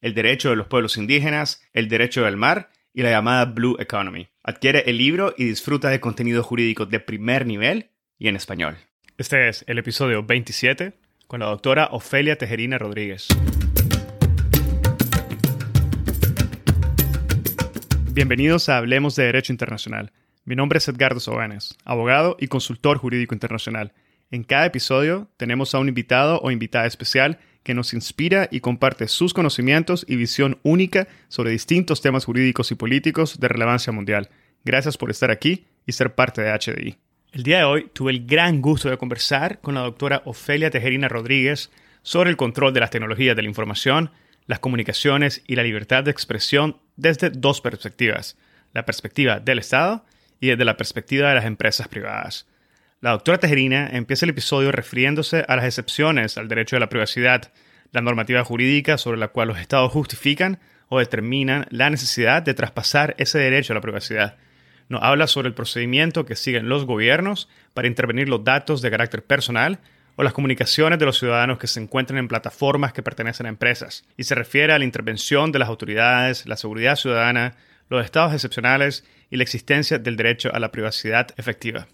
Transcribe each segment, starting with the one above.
el derecho de los pueblos indígenas, el derecho del mar y la llamada Blue Economy. Adquiere el libro y disfruta de contenido jurídico de primer nivel y en español. Este es el episodio 27 con la doctora Ofelia Tejerina Rodríguez. Bienvenidos a Hablemos de Derecho Internacional. Mi nombre es Edgardo Sobanes, abogado y consultor jurídico internacional. En cada episodio tenemos a un invitado o invitada especial que nos inspira y comparte sus conocimientos y visión única sobre distintos temas jurídicos y políticos de relevancia mundial. Gracias por estar aquí y ser parte de HDI. El día de hoy tuve el gran gusto de conversar con la doctora Ofelia Tejerina Rodríguez sobre el control de las tecnologías de la información, las comunicaciones y la libertad de expresión desde dos perspectivas, la perspectiva del Estado y desde la perspectiva de las empresas privadas. La doctora Tejerina empieza el episodio refiriéndose a las excepciones al derecho de la privacidad, la normativa jurídica sobre la cual los estados justifican o determinan la necesidad de traspasar ese derecho a la privacidad. Nos habla sobre el procedimiento que siguen los gobiernos para intervenir los datos de carácter personal o las comunicaciones de los ciudadanos que se encuentran en plataformas que pertenecen a empresas, y se refiere a la intervención de las autoridades, la seguridad ciudadana, los estados excepcionales y la existencia del derecho a la privacidad efectiva.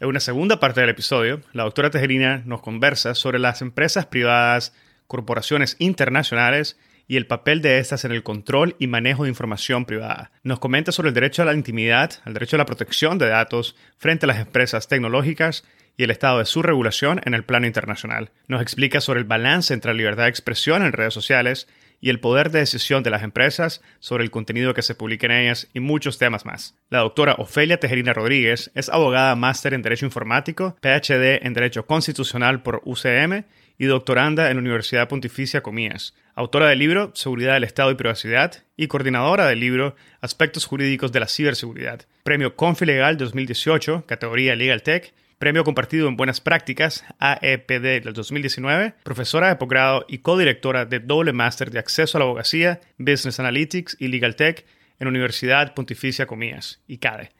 En una segunda parte del episodio, la doctora Tejerina nos conversa sobre las empresas privadas, corporaciones internacionales y el papel de estas en el control y manejo de información privada. Nos comenta sobre el derecho a la intimidad, el derecho a la protección de datos frente a las empresas tecnológicas y el estado de su regulación en el plano internacional. Nos explica sobre el balance entre la libertad de expresión en redes sociales y el poder de decisión de las empresas sobre el contenido que se publica en ellas y muchos temas más. La doctora Ofelia Tejerina Rodríguez es abogada máster en Derecho Informático, PhD en Derecho Constitucional por UCM y doctoranda en la Universidad Pontificia Comillas, autora del libro Seguridad del Estado y Privacidad y coordinadora del libro Aspectos Jurídicos de la Ciberseguridad, Premio Confilegal 2018, categoría Legal Tech Premio Compartido en Buenas Prácticas, AEPD del 2019, profesora de posgrado y codirectora de doble máster de acceso a la abogacía, Business Analytics y Legal Tech en Universidad Pontificia Comillas, ICADE.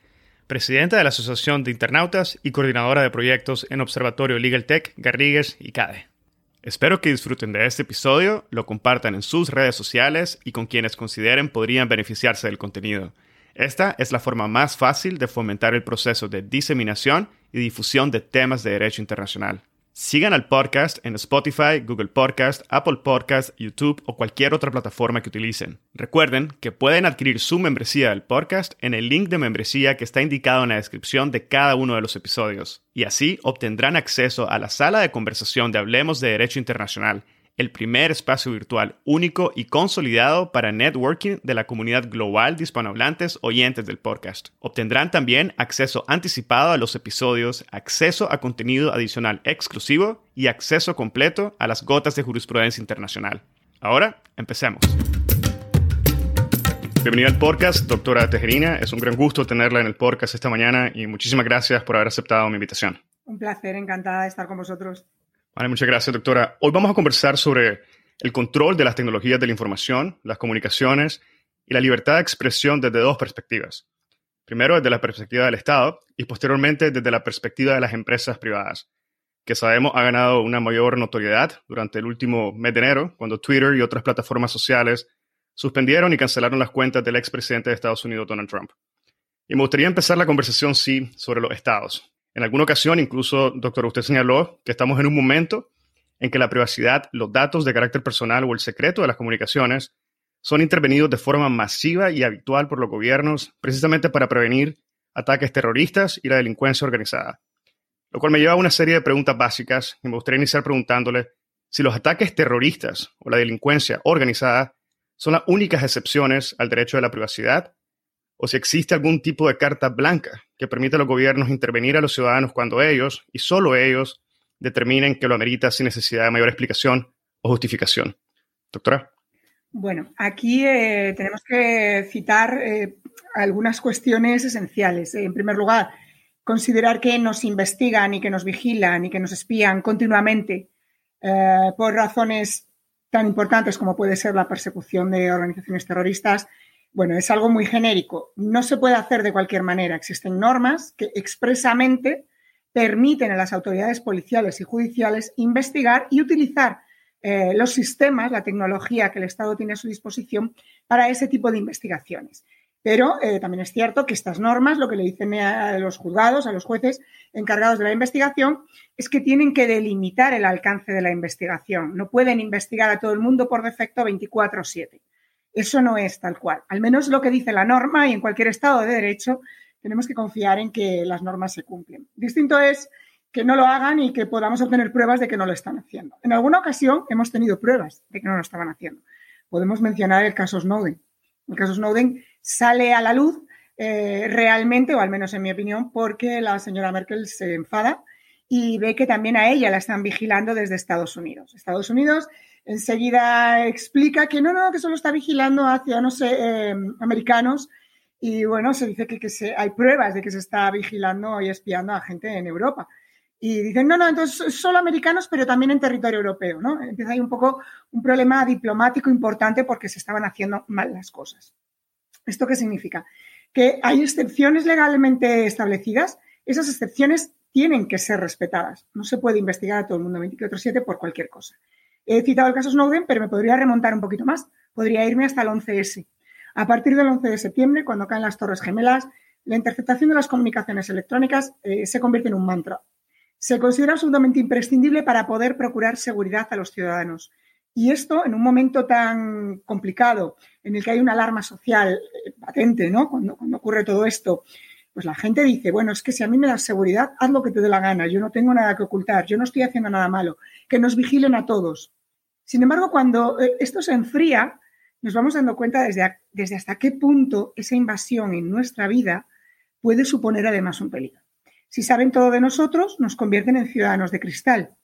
Presidenta de la Asociación de Internautas y coordinadora de proyectos en Observatorio Legal Tech, Garrigues, ICADE. Espero que disfruten de este episodio, lo compartan en sus redes sociales y con quienes consideren podrían beneficiarse del contenido. Esta es la forma más fácil de fomentar el proceso de diseminación y difusión de temas de derecho internacional. Sigan al podcast en Spotify, Google Podcast, Apple Podcast, YouTube o cualquier otra plataforma que utilicen. Recuerden que pueden adquirir su membresía del podcast en el link de membresía que está indicado en la descripción de cada uno de los episodios. Y así obtendrán acceso a la sala de conversación de Hablemos de Derecho Internacional el primer espacio virtual único y consolidado para networking de la comunidad global de hispanohablantes oyentes del podcast. Obtendrán también acceso anticipado a los episodios, acceso a contenido adicional exclusivo y acceso completo a las gotas de jurisprudencia internacional. Ahora, empecemos. Bienvenida al podcast, doctora Tejerina. Es un gran gusto tenerla en el podcast esta mañana y muchísimas gracias por haber aceptado mi invitación. Un placer, encantada de estar con vosotros. Muchas gracias, doctora. Hoy vamos a conversar sobre el control de las tecnologías de la información, las comunicaciones y la libertad de expresión desde dos perspectivas. Primero, desde la perspectiva del Estado y posteriormente desde la perspectiva de las empresas privadas, que sabemos ha ganado una mayor notoriedad durante el último mes de enero, cuando Twitter y otras plataformas sociales suspendieron y cancelaron las cuentas del expresidente de Estados Unidos, Donald Trump. Y me gustaría empezar la conversación, sí, sobre los estados. En alguna ocasión, incluso, doctor, usted señaló que estamos en un momento en que la privacidad, los datos de carácter personal o el secreto de las comunicaciones son intervenidos de forma masiva y habitual por los gobiernos precisamente para prevenir ataques terroristas y la delincuencia organizada. Lo cual me lleva a una serie de preguntas básicas y me gustaría iniciar preguntándole si los ataques terroristas o la delincuencia organizada son las únicas excepciones al derecho de la privacidad, o si existe algún tipo de carta blanca que permite a los gobiernos intervenir a los ciudadanos cuando ellos, y solo ellos, determinen que lo amerita sin necesidad de mayor explicación o justificación. Doctora. Bueno, aquí eh, tenemos que citar eh, algunas cuestiones esenciales. En primer lugar, considerar que nos investigan y que nos vigilan y que nos espían continuamente eh, por razones tan importantes como puede ser la persecución de organizaciones terroristas, bueno, es algo muy genérico. No se puede hacer de cualquier manera. Existen normas que expresamente permiten a las autoridades policiales y judiciales investigar y utilizar eh, los sistemas, la tecnología que el Estado tiene a su disposición para ese tipo de investigaciones. Pero eh, también es cierto que estas normas, lo que le dicen a los juzgados, a los jueces encargados de la investigación, es que tienen que delimitar el alcance de la investigación. No pueden investigar a todo el mundo por defecto 24/7. Eso no es tal cual. Al menos lo que dice la norma y en cualquier Estado de Derecho tenemos que confiar en que las normas se cumplen. Distinto es que no lo hagan y que podamos obtener pruebas de que no lo están haciendo. En alguna ocasión hemos tenido pruebas de que no lo estaban haciendo. Podemos mencionar el caso Snowden. El caso Snowden sale a la luz eh, realmente, o al menos en mi opinión, porque la señora Merkel se enfada y ve que también a ella la están vigilando desde Estados Unidos. Estados Unidos enseguida explica que no, no, que solo está vigilando a ciudadanos eh, americanos y bueno, se dice que, hay pruebas de que se está vigilando y espiando a gente en Europa. Y dicen, no, no, entonces solo americanos, pero también en territorio europeo, ¿no? Empieza ahí un poco un problema diplomático importante porque se estaban haciendo mal las cosas. ¿Esto qué significa? Que hay excepciones legalmente establecidas, esas excepciones tienen que ser respetadas. No se puede investigar a todo el mundo 24-7 por cualquier cosa. He citado el caso Snowden, pero me podría remontar un poquito más. Podría irme hasta el 11S. A partir del 11 de septiembre, cuando caen las Torres Gemelas, la interceptación de las comunicaciones electrónicas eh, se convierte en un mantra. Se considera absolutamente imprescindible para poder procurar seguridad a los ciudadanos. Y esto en un momento tan complicado, en el que hay una alarma social eh, patente, ¿no? Cuando, ocurre todo esto, pues la gente dice, bueno, es que si a mí me das seguridad, haz lo que te dé la gana, yo no tengo nada que ocultar, yo no estoy haciendo nada malo, que nos vigilen a todos. Sin embargo, cuando eh, esto se enfría, nos vamos dando cuenta desde, desde hasta qué punto esa invasión en nuestra vida puede suponer además un peligro. Si saben todo de nosotros, nos convierten en ciudadanos de cristal,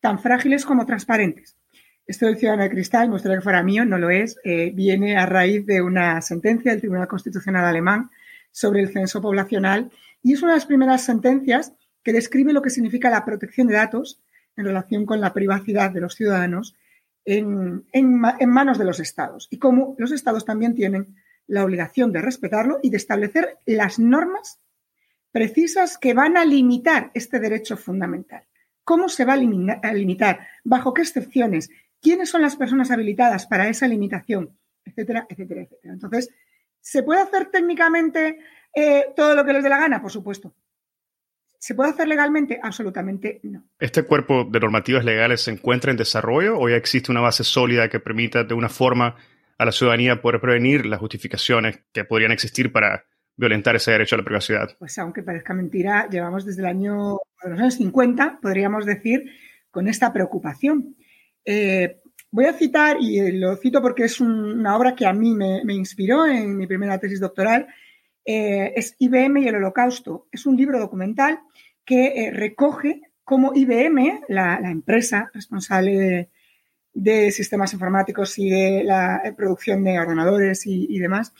tan frágiles como transparentes. Esto del ciudadano de cristal, me gustaría que fuera mío, no lo es, eh, viene a raíz de una sentencia del Tribunal Constitucional alemán sobre el censo poblacional y es una de las primeras sentencias que describe lo que significa la protección de datos en relación con la privacidad de los ciudadanos en, en manos de los estados y cómo los estados también tienen la obligación de respetarlo y de establecer las normas precisas que van a limitar este derecho fundamental. ¿Cómo se va a, limitar? ¿Bajo qué excepciones? quiénes son las personas habilitadas para esa limitación, etcétera, etcétera, etcétera. Entonces, ¿se puede hacer técnicamente eh, todo lo que les dé la gana? Por supuesto. ¿Se puede hacer legalmente? Absolutamente no. ¿Este cuerpo de normativas legales se encuentra en desarrollo o ya existe una base sólida que permita de una forma a la ciudadanía poder prevenir las justificaciones que podrían existir para violentar ese derecho a la privacidad? Pues aunque parezca mentira, llevamos desde el año, de los años 50, podríamos decir, con esta preocupación. Eh, voy a citar, y eh, lo cito porque es una obra que a mí me, inspiró en mi primera tesis doctoral, eh, es IBM y el Holocausto. Es un libro documental que recoge cómo IBM, la, empresa responsable de, sistemas informáticos y de la producción de ordenadores y, demás,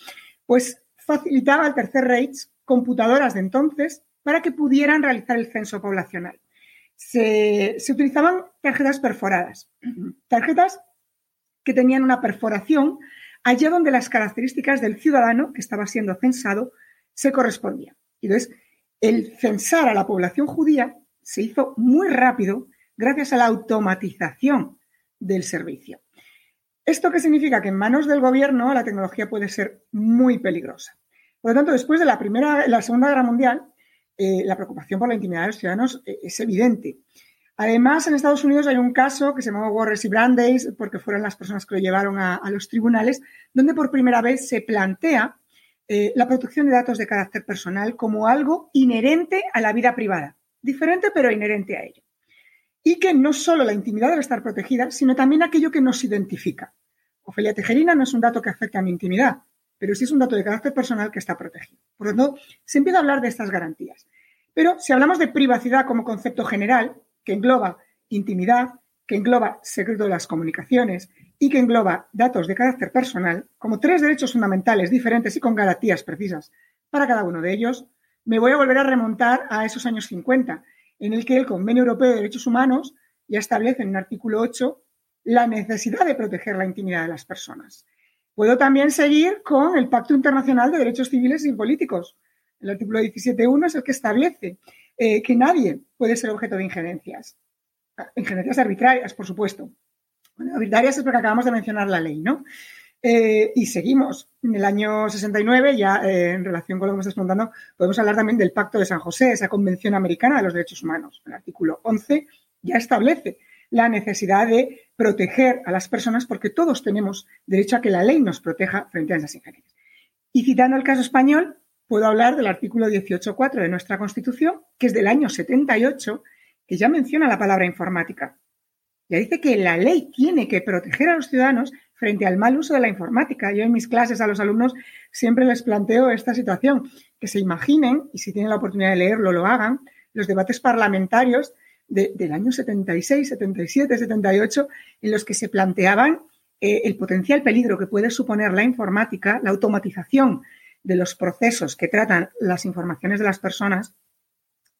pues facilitaba al Tercer Reich computadoras de entonces para que pudieran realizar el censo poblacional se, utilizaban tarjetas perforadas, tarjetas que tenían una perforación allá donde las características del ciudadano que estaba siendo censado se correspondían. Entonces, el censar a la población judía se hizo muy rápido gracias a la automatización del servicio. ¿Esto qué significa? Que en manos del gobierno la tecnología puede ser muy peligrosa. Por lo tanto, después de la, primera, la Segunda Guerra Mundial, eh, la preocupación por la intimidad de los ciudadanos eh, es evidente. Además, en Estados Unidos hay un caso que se llamó Warres y Brandeis, porque fueron las personas que lo llevaron a, los tribunales, donde por primera vez se plantea eh, la protección de datos de carácter personal como algo inherente a la vida privada. Diferente, pero inherente a ello. y que no solo la intimidad debe estar protegida, sino también aquello que nos identifica. Ofelia Tejerina no es un dato que afecte a mi intimidad, pero sí es un dato de carácter personal que está protegido. Por lo tanto, se empieza a hablar de estas garantías. Pero si hablamos de privacidad como concepto general, que engloba intimidad, que engloba secreto de las comunicaciones y que engloba datos de carácter personal, como tres derechos fundamentales diferentes y con garantías precisas para cada uno de ellos, me voy a volver a remontar a esos años 50 en el que el Convenio Europeo de Derechos Humanos ya establece en un artículo 8 la necesidad de proteger la intimidad de las personas. Puedo también seguir con el Pacto Internacional de Derechos Civiles y Políticos. El artículo 17.1 es el que establece eh, que nadie puede ser objeto de injerencias. Injerencias arbitrarias, por supuesto. arbitrarias es porque acabamos de mencionar la ley, ¿no? Eh, y seguimos. En el año 69, ya eh, en relación con lo que me estás preguntando, podemos hablar también del Pacto de San José, esa Convención Americana de los Derechos Humanos. El artículo 11 ya establece la necesidad de proteger a las personas porque todos tenemos derecho a que la ley nos proteja frente a esas injerencias. Y citando el caso español, puedo hablar del artículo 18.4 de nuestra Constitución, que es del año 78, que ya menciona la palabra informática. Ya dice que la ley tiene que proteger a los ciudadanos frente al mal uso de la informática. Yo en mis clases a los alumnos siempre les planteo esta situación, que se imaginen, y si tienen la oportunidad de leerlo, lo hagan, los debates parlamentarios del año 76, 77, 78, en los que se planteaban eh, el potencial peligro que puede suponer la informática, la automatización de los procesos que tratan las informaciones de las personas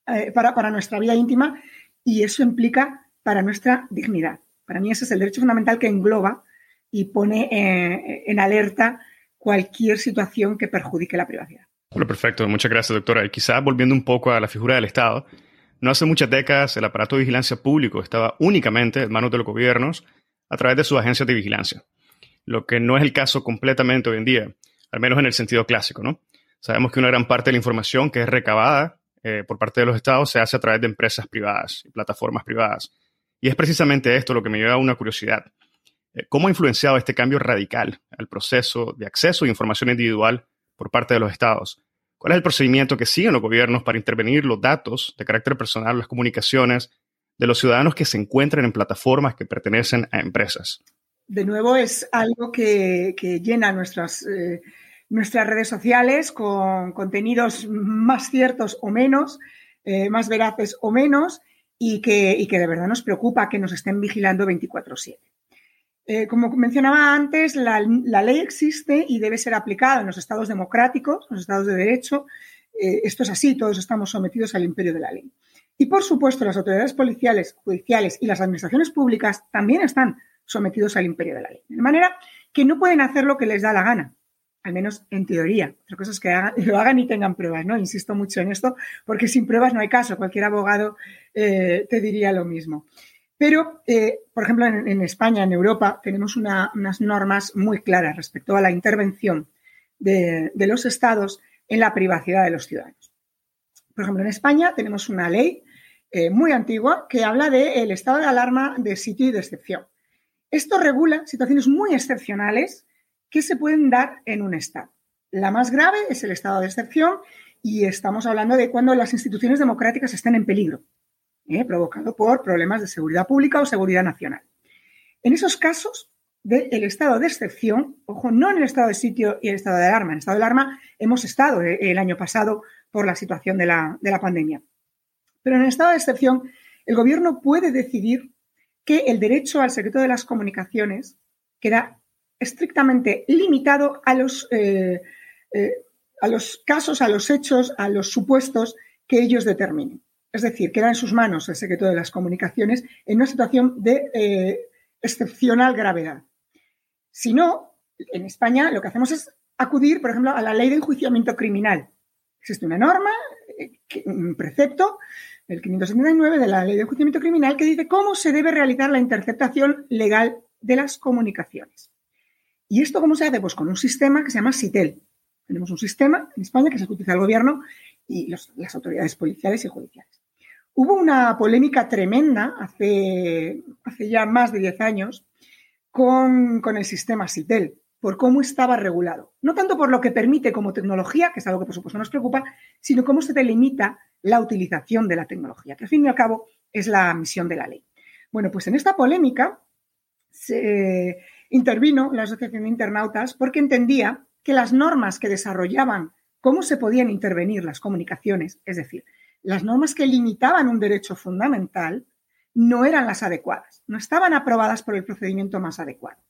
eh, para, para nuestra vida íntima y eso implica para nuestra dignidad. Para mí ese es el derecho fundamental que engloba y pone eh, en alerta cualquier situación que perjudique la privacidad. Bueno, perfecto. Muchas gracias, doctora. Y quizás volviendo un poco a la figura del Estado, no hace muchas décadas el aparato de vigilancia público estaba únicamente en manos de los gobiernos a través de sus agencias de vigilancia, lo que no es el caso completamente hoy en día, al menos en el sentido clásico, ¿no? Sabemos que una gran parte de la información que es recabada eh, por parte de los estados se hace a través de empresas privadas y plataformas privadas. Y es precisamente esto lo que me lleva a una curiosidad. Eh, ¿Cómo ha influenciado este cambio radical al proceso de acceso a información individual por parte de los estados? ¿Cuál es el procedimiento que siguen los gobiernos para intervenir los datos de carácter personal, las comunicaciones de los ciudadanos que se encuentran en plataformas que pertenecen a empresas? De nuevo, es algo que, llena nuestras, eh, nuestras redes sociales con contenidos más ciertos o menos, eh, más veraces o menos, y que, y que de verdad nos preocupa que nos estén vigilando 24/7. Eh, como mencionaba antes, la, ley existe y debe ser aplicada en los estados democráticos, los estados de derecho. Eh, esto es así, todos estamos sometidos al imperio de la ley. Y por supuesto, las autoridades policiales, judiciales y las administraciones públicas también están sometidos al imperio de la ley. De manera que no pueden hacer lo que les da la gana, al menos en teoría. Otra cosa es que lo hagan y tengan pruebas, ¿no? Insisto mucho en esto, porque sin pruebas no hay caso. Cualquier abogado eh, te diría lo mismo. Pero, eh, por ejemplo, en, España, en Europa, tenemos unas normas muy claras respecto a la intervención de, los estados en la privacidad de los ciudadanos. Por ejemplo, en España tenemos una ley eh, muy antigua que habla del estado de alarma de sitio y de excepción. Esto regula situaciones muy excepcionales que se pueden dar en un estado. La más grave es el estado de excepción y estamos hablando de cuando las instituciones democráticas estén en peligro. ¿eh? provocado por problemas de seguridad pública o seguridad nacional. En esos casos del estado de excepción, ojo, no en el estado de sitio y el estado de alarma, en el estado de alarma hemos estado eh, el año pasado por la situación de la, de la pandemia. Pero en el estado de excepción, el gobierno puede decidir que el derecho al secreto de las comunicaciones queda estrictamente limitado a los, eh, a los casos, a los hechos, a los supuestos que ellos determinen. Es decir, queda en sus manos el secreto de las comunicaciones en una situación de eh, excepcional gravedad. Si no, en España lo que hacemos es acudir, por ejemplo, a la ley de enjuiciamiento criminal. Existe una norma, eh, un precepto, el 579 de la ley de enjuiciamiento criminal, que dice cómo se debe realizar la interceptación legal de las comunicaciones. ¿Y esto cómo se hace? Pues con un sistema que se llama SITEL. Tenemos un sistema en España que se utiliza el gobierno y las autoridades policiales y judiciales. Hubo una polémica tremenda hace, hace ya más de 10 años con, el sistema SITEL, por cómo estaba regulado. No tanto por lo que permite como tecnología, que es algo que por supuesto nos preocupa, sino cómo se delimita la utilización de la tecnología, que al fin y al cabo es la misión de la ley. Bueno, pues en esta polémica se intervino la Asociación de Internautas porque entendía que las normas que desarrollaban cómo se podían intervenir las comunicaciones, es decir, las normas que limitaban un derecho fundamental, no eran las adecuadas, no estaban aprobadas por el procedimiento más adecuado.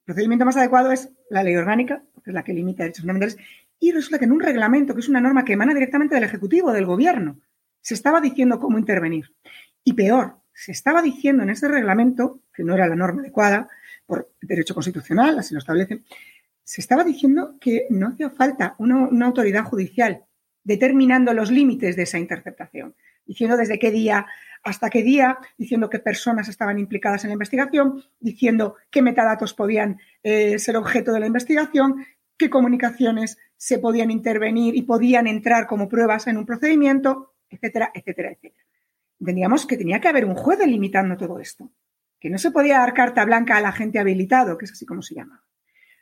El procedimiento más adecuado es la ley orgánica, que es la que limita derechos fundamentales, y resulta que en un reglamento, que es una norma que emana directamente del Ejecutivo, del Gobierno, se estaba diciendo cómo intervenir. Y peor, se estaba diciendo en ese reglamento, que no era la norma adecuada por derecho constitucional, así lo establecen, se estaba diciendo que no hacía falta una, autoridad judicial determinando los límites de esa interceptación, diciendo desde qué día hasta qué día, diciendo qué personas estaban implicadas en la investigación, diciendo qué metadatos podían eh, ser objeto de la investigación, qué comunicaciones se podían intervenir y podían entrar como pruebas en un procedimiento, etcétera, etcétera, etcétera. Entendíamos que tenía que haber un juez delimitando todo esto, que no se podía dar carta blanca al agente habilitado, que es así como se llama.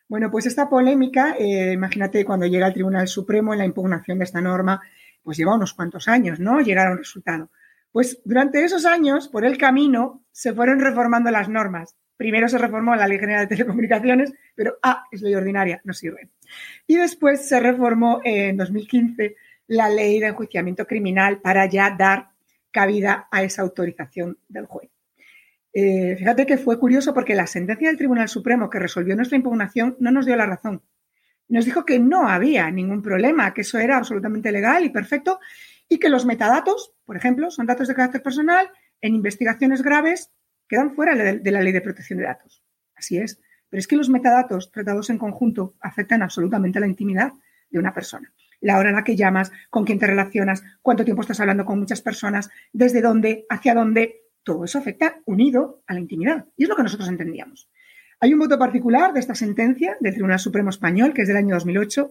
Bueno, pues esta polémica, eh, imagínate cuando llega al Tribunal Supremo en la impugnación de esta norma, pues lleva unos cuantos años, ¿no? Llegar a un resultado. Pues durante esos años, por el camino, se fueron reformando las normas. Primero se reformó la Ley General de Telecomunicaciones, pero ah, es ley ordinaria, no sirve. Y después se reformó en 2015 la Ley de Enjuiciamiento Criminal para ya dar cabida a esa autorización del juez. Eh, fíjate que fue curioso porque la sentencia del Tribunal Supremo que resolvió nuestra impugnación no nos dio la razón. Nos dijo que no había ningún problema, que eso era absolutamente legal y perfecto y que los metadatos, por ejemplo, son datos de carácter personal, en investigaciones graves quedan fuera de la ley de protección de datos. Así es. Pero es que los metadatos tratados en conjunto afectan absolutamente la intimidad de una persona. La hora en la que llamas, con quién te relacionas, cuánto tiempo estás hablando con muchas personas, desde dónde, hacia dónde, todo eso afecta unido a la intimidad. Y es lo que nosotros entendíamos. Hay un voto particular de esta sentencia del Tribunal Supremo Español, que es del año 2008,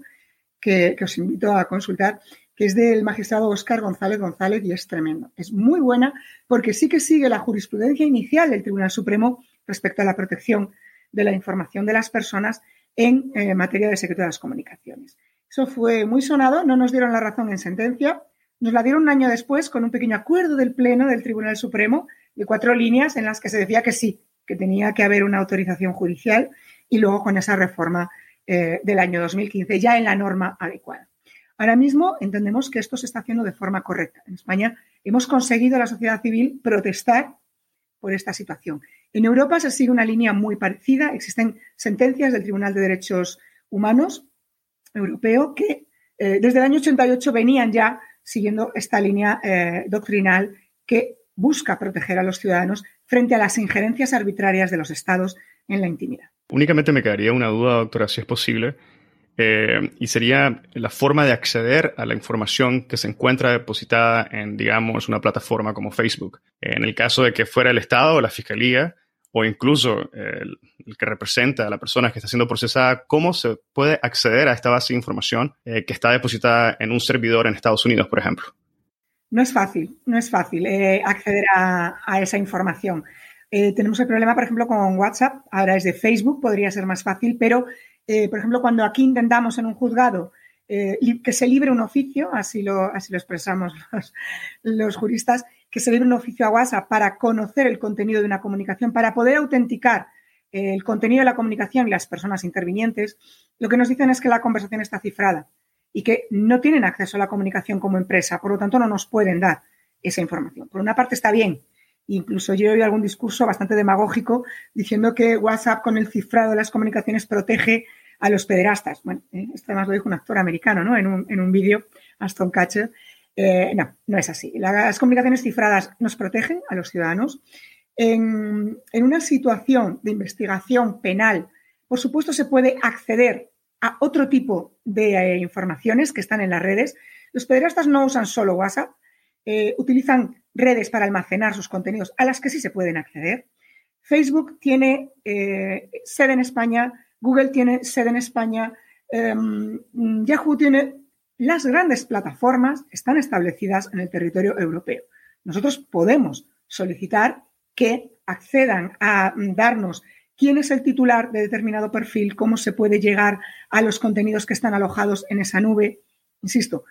que, que os invito a consultar, que es del magistrado Óscar González González y es tremendo. Es muy buena porque sí que sigue la jurisprudencia inicial del Tribunal Supremo respecto a la protección de la información de las personas en eh, materia de secreto de las comunicaciones. Eso fue muy sonado, no nos dieron la razón en sentencia, nos la dieron un año después con un pequeño acuerdo del Pleno del Tribunal Supremo de cuatro líneas en las que se decía que sí, que tenía que haber una autorización judicial y luego con esa reforma eh, del año 2015 ya en la norma adecuada. Ahora mismo entendemos que esto se está haciendo de forma correcta. En España hemos conseguido la sociedad civil protestar por esta situación. En Europa se sigue una línea muy parecida. Existen sentencias del Tribunal de Derechos Humanos Europeo que eh, desde el año 88 venían ya siguiendo esta línea eh, doctrinal que busca proteger a los ciudadanos frente a las injerencias arbitrarias de los estados en la intimidad. Únicamente me quedaría una duda, doctora, si es posible. Eh, y sería la forma de acceder a la información que se encuentra depositada en, digamos, una plataforma como Facebook. En el caso de que fuera el Estado o la Fiscalía, o incluso el, que representa a la persona que está siendo procesada, ¿cómo se puede acceder a esta base de información eh, que está depositada en un servidor en Estados Unidos, por ejemplo? No es fácil, no es fácil eh, acceder a, esa información. tenemos el problema, por ejemplo, con WhatsApp, ahora es de Facebook, podría ser más fácil, pero eh, por ejemplo, cuando aquí intentamos en un juzgado eh, que se libre un oficio, así lo, así lo expresamos los, juristas, que se libre un oficio a WhatsApp para conocer el contenido de una comunicación, para poder autenticar eh, el contenido de la comunicación y las personas intervinientes, lo que nos dicen es que la conversación está cifrada y que no tienen acceso a la comunicación como empresa, por lo tanto no nos pueden dar esa información. Por una parte está bien, Incluso yo he oído algún discurso bastante demagógico diciendo que WhatsApp con el cifrado de las comunicaciones protege a los pederastas. Bueno, eh, esto además lo dijo un actor americano, ¿no? En un, en un vídeo, Aston Catcher. Eh, no, no es así. Las comunicaciones cifradas nos protegen a los ciudadanos. En, en una situación de investigación penal, por supuesto, se puede acceder a otro tipo de eh, informaciones que están en las redes. Los pederastas no usan solo WhatsApp, utilizan redes para almacenar sus contenidos a las que sí se pueden acceder. Facebook tiene sede en España, Google tiene sede en España, em, Yahoo tiene... Las grandes plataformas están establecidas en el territorio europeo. Nosotros podemos solicitar que accedan a darnos quién es el titular de determinado perfil, cómo se puede llegar a los contenidos que están alojados en esa nube. Insisto,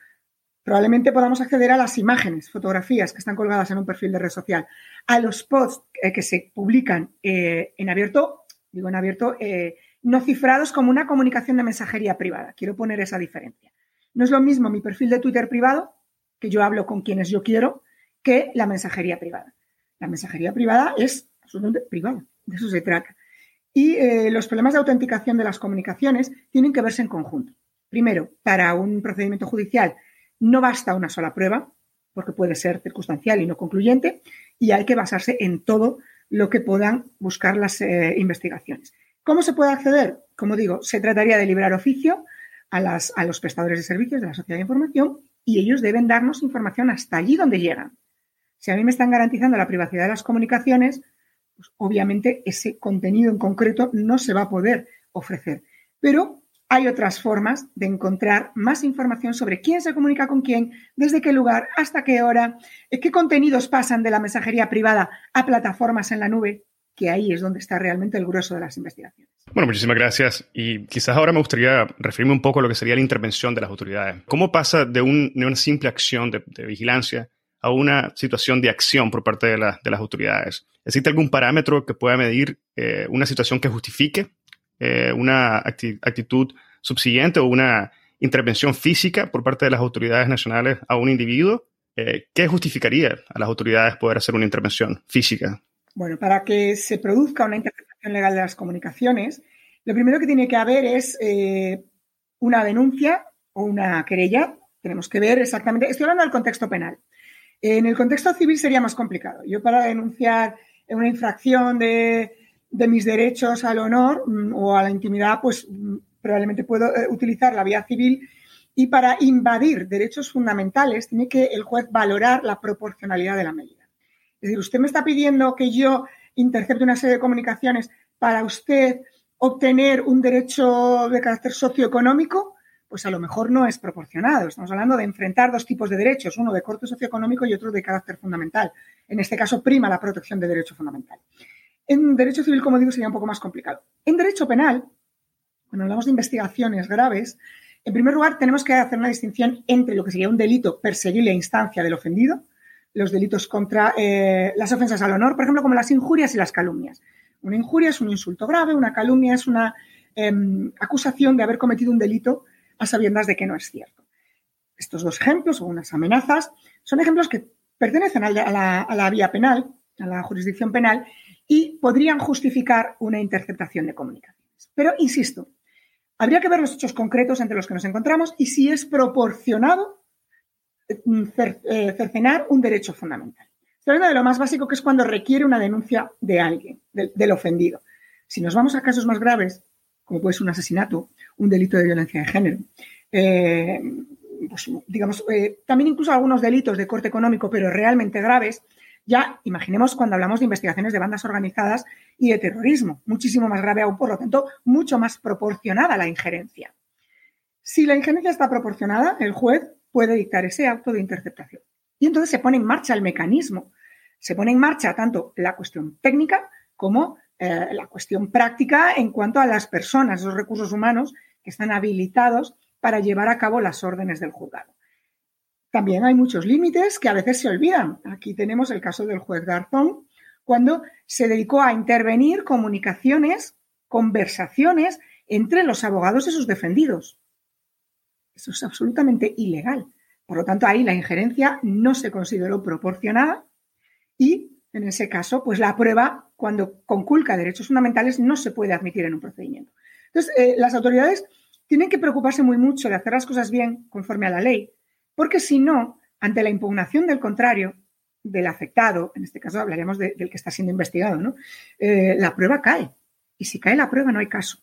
Probablemente podamos acceder a las imágenes, fotografías que están colgadas en un perfil de red social, a los posts eh, que se publican eh, en abierto, digo en abierto, eh, no cifrados como una comunicación de mensajería privada. Quiero poner esa diferencia. No es lo mismo mi perfil de Twitter privado, que yo hablo con quienes yo quiero, que la mensajería privada. La mensajería privada es absolutamente privada, de eso se trata. Y los problemas de autenticación de las comunicaciones tienen que verse en conjunto. Primero, para un procedimiento judicial no basta una sola prueba, porque puede ser circunstancial y no concluyente, y hay que basarse en todo lo que puedan buscar las eh, investigaciones. ¿Cómo se puede acceder? Como digo, se trataría de librar oficio a, a los prestadores de servicios de la sociedad de información y ellos deben darnos información hasta allí donde llegan. Si a mí me están garantizando la privacidad de las comunicaciones, pues obviamente ese contenido en concreto no se va a poder ofrecer. Pero hay otras formas de encontrar más información sobre quién se comunica con quién, desde qué lugar, hasta qué hora, eh, qué contenidos pasan de la mensajería privada a plataformas en la nube, que ahí es donde está realmente el grueso de las investigaciones. Bueno, muchísimas gracias. Y quizás ahora me gustaría referirme un poco a lo que sería la intervención de las autoridades. ¿Cómo pasa de, una simple acción de, vigilancia a una situación de acción por parte de, las autoridades? ¿Existe algún parámetro que pueda medir eh, una situación que justifique eh, una actitud subsiguiente o una intervención física por parte de las autoridades nacionales a un individuo, eh, ¿qué justificaría a las autoridades poder hacer una intervención física? Bueno, para que se produzca una interpretación legal de las comunicaciones, lo primero que tiene que haber es eh, una denuncia o una querella. Tenemos que ver exactamente, estoy hablando del contexto penal. En el contexto civil sería más complicado. Yo para denunciar una infracción de, de mis derechos al honor mm, o a la intimidad, pues mm, probablemente puedo eh, utilizar la vía civil y para invadir derechos fundamentales tiene que el juez valorar la proporcionalidad de la medida. Es decir, usted me está pidiendo que yo intercepte una serie de comunicaciones para usted obtener un derecho de carácter socioeconómico, pues a lo mejor no es proporcionado. Estamos hablando de enfrentar dos tipos de derechos, uno de corte socioeconómico y otro de carácter fundamental. En este caso, prima la protección de derecho fundamental. En derecho civil, como digo, sería un poco más complicado. En derecho penal, cuando hablamos de investigaciones graves, en primer lugar tenemos que hacer una distinción entre lo que sería un delito perseguible a instancia del ofendido, los delitos contra eh, las ofensas al honor, por ejemplo, como las injurias y las calumnias. Una injuria es un insulto grave, una calumnia es una em, acusación de haber cometido un delito a sabiendas de que no es cierto. Estos dos ejemplos, o unas amenazas, son ejemplos que pertenecen a la vía penal, a la jurisdicción penal, y podrían justificar una interceptación de comunicaciones. Pero, insisto, habría que ver los hechos concretos entre los que nos encontramos y si es proporcionado mm, eh, cercenar un derecho fundamental. Estoy hablando de lo más básico que es cuando requiere una denuncia de alguien, del, ofendido. Si nos vamos a casos más graves, como puede ser un asesinato, un delito de violencia de género, eh, pues, digamos, eh, también incluso algunos delitos de corte económico, pero realmente graves, ya imaginemos cuando hablamos de investigaciones de bandas organizadas y de terrorismo, muchísimo más grave aún, por lo tanto, mucho más proporcionada la injerencia. Si la injerencia está proporcionada, el juez puede dictar ese acto de interceptación. Y entonces se pone en marcha el mecanismo. Se pone en marcha tanto la cuestión técnica como eh, la cuestión práctica en cuanto a las personas, los recursos humanos que están habilitados para llevar a cabo las órdenes del juzgado. También hay muchos límites que a veces se olvidan. Aquí tenemos el caso del juez Garzón, cuando se dedicó a intervenir comunicaciones, conversaciones entre los abogados y sus defendidos. Eso es absolutamente ilegal. Por lo tanto, ahí la injerencia no se consideró proporcionada y, en ese caso, pues la prueba, cuando conculca derechos fundamentales, no se puede admitir en un procedimiento. Entonces, eh, las autoridades tienen que preocuparse muy mucho de hacer las cosas bien conforme a la ley, porque si no, ante la impugnación del contrario, del afectado, en este caso hablaremos del que está siendo investigado, ¿no? Eh, la prueba cae. Y si cae la prueba, no hay caso.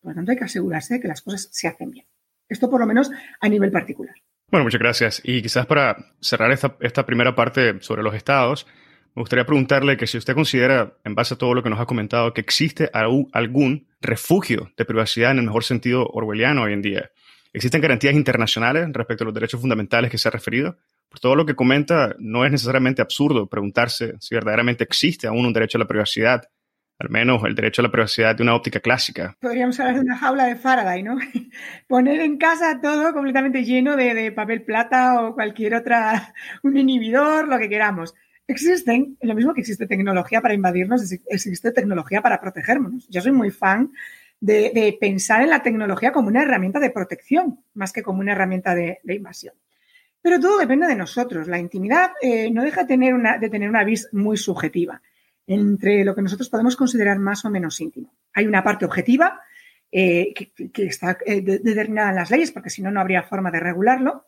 Por lo tanto, hay que asegurarse de que las cosas se hacen bien. Esto por lo menos a nivel particular. Bueno, muchas gracias. Y quizás para cerrar esta, esta primera parte sobre los estados, me gustaría preguntarle que si usted considera, en base a todo lo que nos ha comentado, que existe algún refugio de privacidad en el mejor sentido orwelliano hoy en día. ¿Existen garantías internacionales respecto a los derechos fundamentales que se ha referido? Por todo lo que comenta, no es necesariamente absurdo preguntarse si verdaderamente existe aún un derecho a la privacidad al menos el derecho a la privacidad de una óptica clásica. Podríamos hablar de una jaula de Faraday, ¿no? Poner en casa todo completamente lleno de, papel plata o cualquier otra, un inhibidor, lo que queramos. Existen, lo mismo que existe tecnología para invadirnos, existe tecnología para protegernos. Yo soy muy fan de, pensar en la tecnología como una herramienta de protección, más que como una herramienta de, invasión. Pero todo depende de nosotros. La intimidad eh, no deja de tener una vis muy subjetiva entre lo que nosotros podemos considerar más o menos íntimo. Hay una parte objetiva eh, que, está eh, determinada en las leyes, porque si no, no habría forma de regularlo.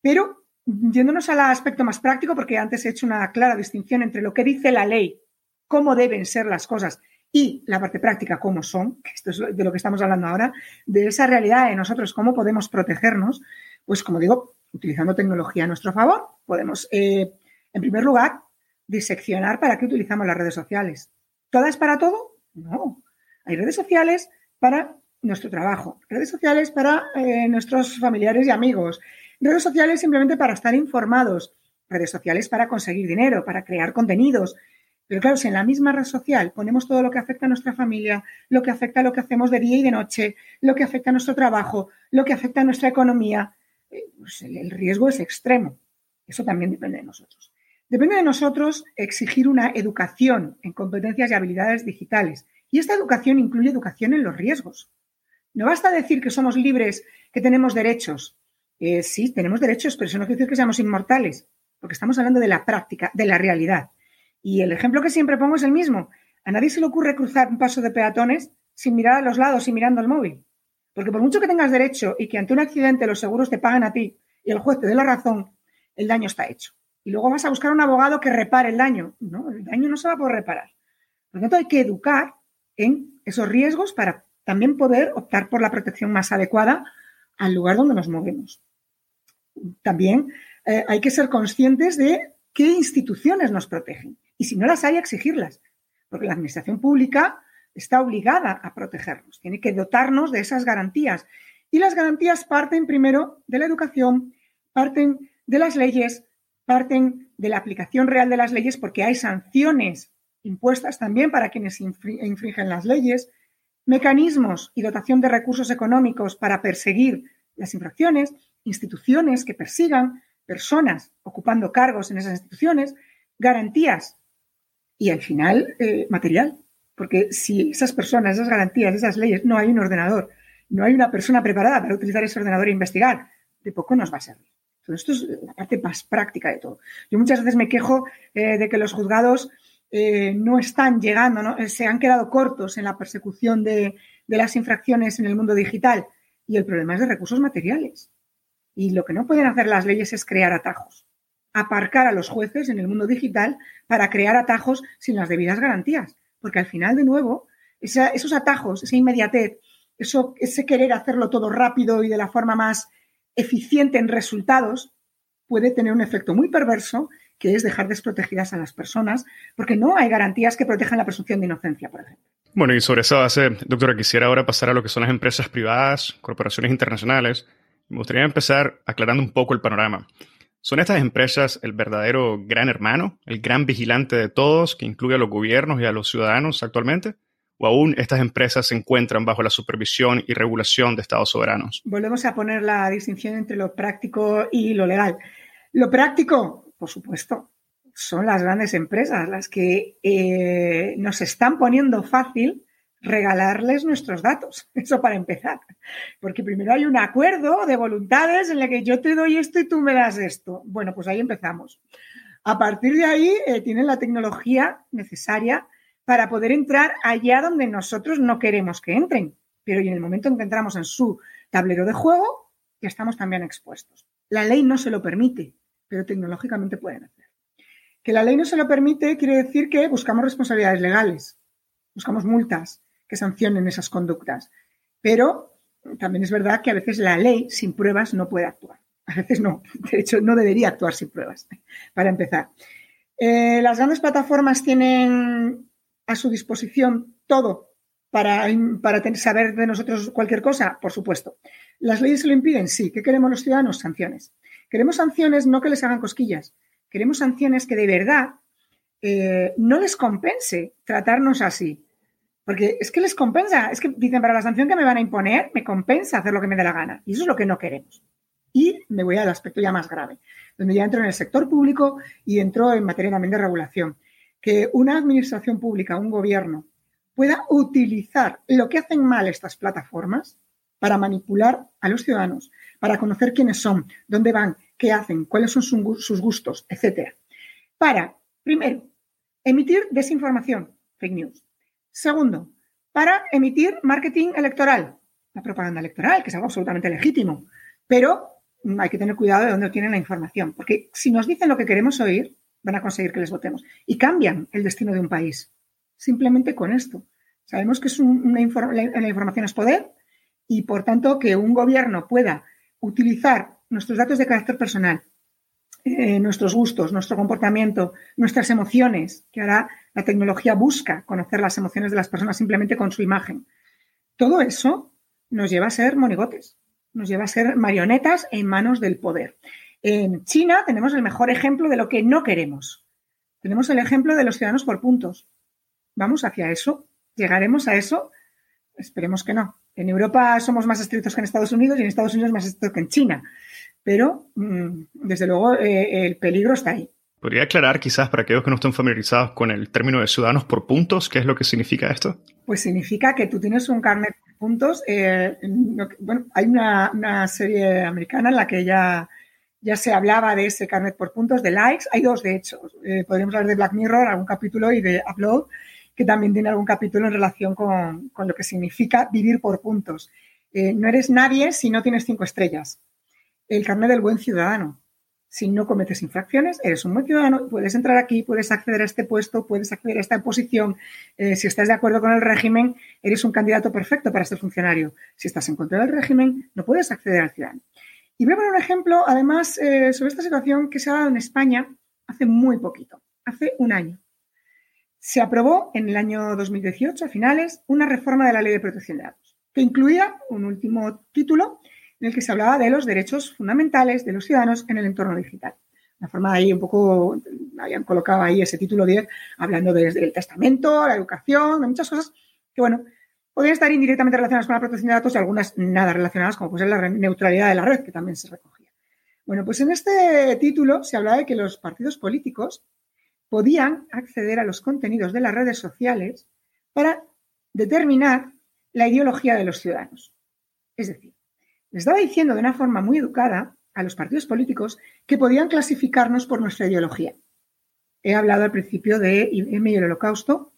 Pero yéndonos al aspecto más práctico, porque antes he hecho una clara distinción entre lo que dice la ley, cómo deben ser las cosas, y la parte práctica, cómo son, que esto es de lo que estamos hablando ahora, de esa realidad de nosotros, cómo podemos protegernos, pues como digo, utilizando tecnología a nuestro favor, podemos, eh, en primer lugar, diseccionar para qué utilizamos las redes sociales. ¿Todas para todo? No. Hay redes sociales para nuestro trabajo, redes sociales para eh, nuestros familiares y amigos, redes sociales simplemente para estar informados, redes sociales para conseguir dinero, para crear contenidos. Pero claro, si en la misma red social ponemos todo lo que afecta a nuestra familia, lo que afecta a lo que hacemos de día y de noche, lo que afecta a nuestro trabajo, lo que afecta a nuestra economía, eh, pues el riesgo es extremo. Eso también depende de nosotros. Depende de nosotros exigir una educación en competencias y habilidades digitales. Y esta educación incluye educación en los riesgos. No basta decir que somos libres, que tenemos derechos. Eh, sí, tenemos derechos, pero eso no quiere decir que seamos inmortales, porque estamos hablando de la práctica, de la realidad. Y el ejemplo que siempre pongo es el mismo. A nadie se le ocurre cruzar un paso de peatones sin mirar a los lados y mirando el móvil. Porque por mucho que tengas derecho y que ante un accidente los seguros te paguen a ti y el juez te dé la razón, el daño está hecho y luego vas a buscar un abogado que repare el daño. No, el daño no se va a reparar. Por lo tanto, hay que educar en esos riesgos para también poder optar por la protección más adecuada al lugar donde nos movemos. También eh, hay que ser conscientes de qué instituciones nos protegen. Y si no las hay, exigirlas, porque la administración pública está obligada a protegernos, tiene que dotarnos de esas garantías. Y las garantías parten primero de la educación, parten de las leyes, parten de la aplicación real de las leyes porque hay sanciones impuestas también para quienes infringen las leyes, mecanismos y dotación de recursos económicos para perseguir las infracciones, instituciones que persigan personas ocupando cargos en esas instituciones, garantías y al final eh, material. Porque si esas personas, esas garantías, esas leyes, no hay un ordenador, no hay una persona preparada para utilizar ese ordenador e investigar, de poco nos va a servir. Esto es la parte más práctica de todo. Yo muchas veces me quejo eh, de que los juzgados eh, no están llegando, ¿no? Eh, se han quedado cortos en la persecución de las infracciones en el mundo digital. Y el problema es de recursos materiales. Y lo que no pueden hacer las leyes es crear atajos. Aparcar a los jueces en el mundo digital para crear atajos sin las debidas garantías. Porque al final, de nuevo, esos atajos, esa inmediatez, eso, ese querer hacerlo todo rápido y de la forma más eficiente en resultados puede tener un efecto muy perverso, que es dejar desprotegidas a las personas, porque no hay garantías que protejan la presunción de inocencia, por ejemplo. Bueno, y sobre esa base, doctora, quisiera ahora pasar a lo que son las empresas privadas, corporaciones internacionales. Me gustaría empezar aclarando un poco el panorama. ¿Son estas empresas el verdadero gran hermano, el gran vigilante de todos, que incluye a los gobiernos y a los ciudadanos actualmente? o aún estas empresas se encuentran bajo la supervisión y regulación de estados soberanos. Volvemos a poner la distinción entre lo práctico y lo legal. Lo práctico, por supuesto, son las grandes empresas las que eh, nos están poniendo fácil regalarles nuestros datos. Eso para empezar. Porque primero hay un acuerdo de voluntades en el que yo te doy esto y tú me das esto. Bueno, pues ahí empezamos. A partir de ahí eh, tienen la tecnología necesaria para poder entrar allá donde nosotros no queremos que entren. Pero en el momento en que entramos en su tablero de juego, estamos también expuestos. La ley no se lo permite, pero tecnológicamente pueden hacer. Que la ley no se lo permite quiere decir que buscamos responsabilidades legales, buscamos multas que sancionen esas conductas. Pero también es verdad que a veces la ley sin pruebas no puede actuar. A veces no, de hecho no debería actuar sin pruebas, para empezar. Eh, las grandes plataformas tienen a su disposición todo para, para saber de nosotros cualquier cosa? Por supuesto. ¿Las leyes se lo impiden? Sí. ¿Qué queremos los ciudadanos? Sanciones. Queremos sanciones no que les hagan cosquillas. Queremos sanciones que de verdad eh, no les compense tratarnos así. Porque es que les compensa, es que dicen, para la sanción que me van a imponer, me compensa hacer lo que me dé la gana. Y eso es lo que no queremos. Y me voy al aspecto ya más grave, donde ya entro en el sector público y entro en materia también de regulación. Que una administración pública, un gobierno, pueda utilizar lo que hacen mal estas plataformas para manipular a los ciudadanos, para conocer quiénes son, dónde van, qué hacen, cuáles son sus gustos, etcétera. Para, primero, emitir desinformación, fake news. Segundo, para emitir marketing electoral, la propaganda electoral, que es algo absolutamente legítimo, pero hay que tener cuidado de dónde tienen la información, porque si nos dicen lo que queremos oír, van a conseguir que les votemos y cambian el destino de un país. Simplemente con esto. Sabemos que es una la, información es poder y, por tanto, que un gobierno pueda utilizar nuestros datos de carácter personal, eh, nuestros gustos, nuestro comportamiento, nuestras emociones, que ahora la tecnología busca conocer las emociones de las personas simplemente con su imagen. Todo eso nos lleva a ser monigotes, nos lleva a ser marionetas en manos del poder. En China tenemos el mejor ejemplo de lo que no queremos. Tenemos el ejemplo de los ciudadanos por puntos. ¿Vamos hacia eso? ¿Llegaremos a eso? Esperemos que no. En Europa somos más estrictos que en Estados Unidos y en Estados Unidos más estrictos que en China. Pero, mm, desde luego, eh, el peligro está ahí. ¿Podría aclarar quizás para aquellos que no estén familiarizados con el término de ciudadanos por puntos? ¿Qué es lo que significa esto? Pues significa que tú tienes un carnet por puntos. Eh, bueno, hay una, serie americana en la que ya, ya se hablaba de ese carnet por puntos, de likes. Hay dos, de hecho. Eh, podríamos hablar de Black Mirror, algún capítulo, y de Upload, que también tiene algún capítulo en relación con, lo que significa vivir por puntos. no eres nadie si no tienes cinco estrellas el carnet del buen ciudadano. Si no cometes infracciones, eres un buen ciudadano, puedes entrar aquí, puedes acceder a este puesto, puedes acceder a esta posición. Eh, si estás de acuerdo con el régimen, eres un candidato perfecto para ser funcionario. Si estás en contra del régimen, no puedes acceder al ciudadano. Y voy a poner un ejemplo, además, eh, sobre esta situación que se ha dado en España hace muy poquito, hace un año. Se aprobó en el año 2018, a finales, una reforma de la Ley de Protección de Datos, que incluía un último título en el que se hablaba de los derechos fundamentales de los ciudadanos en el entorno digital. La forma ahí un poco, habían colocado ahí ese título 10, hablando desde el testamento, la educación, de muchas cosas que, bueno, podrían estar indirectamente relacionadas con la protección de datos y algunas nada relacionadas, como puede ser la neutralidad de la red, que también se recogía. Bueno, pues en este título se hablaba de que los partidos políticos podían acceder a los contenidos de las redes sociales para determinar la ideología de los ciudadanos. Es decir, estaba diciendo de una forma muy educada a los partidos políticos que podían clasificarnos por nuestra ideología. He hablado al principio de IBM y el holocausto.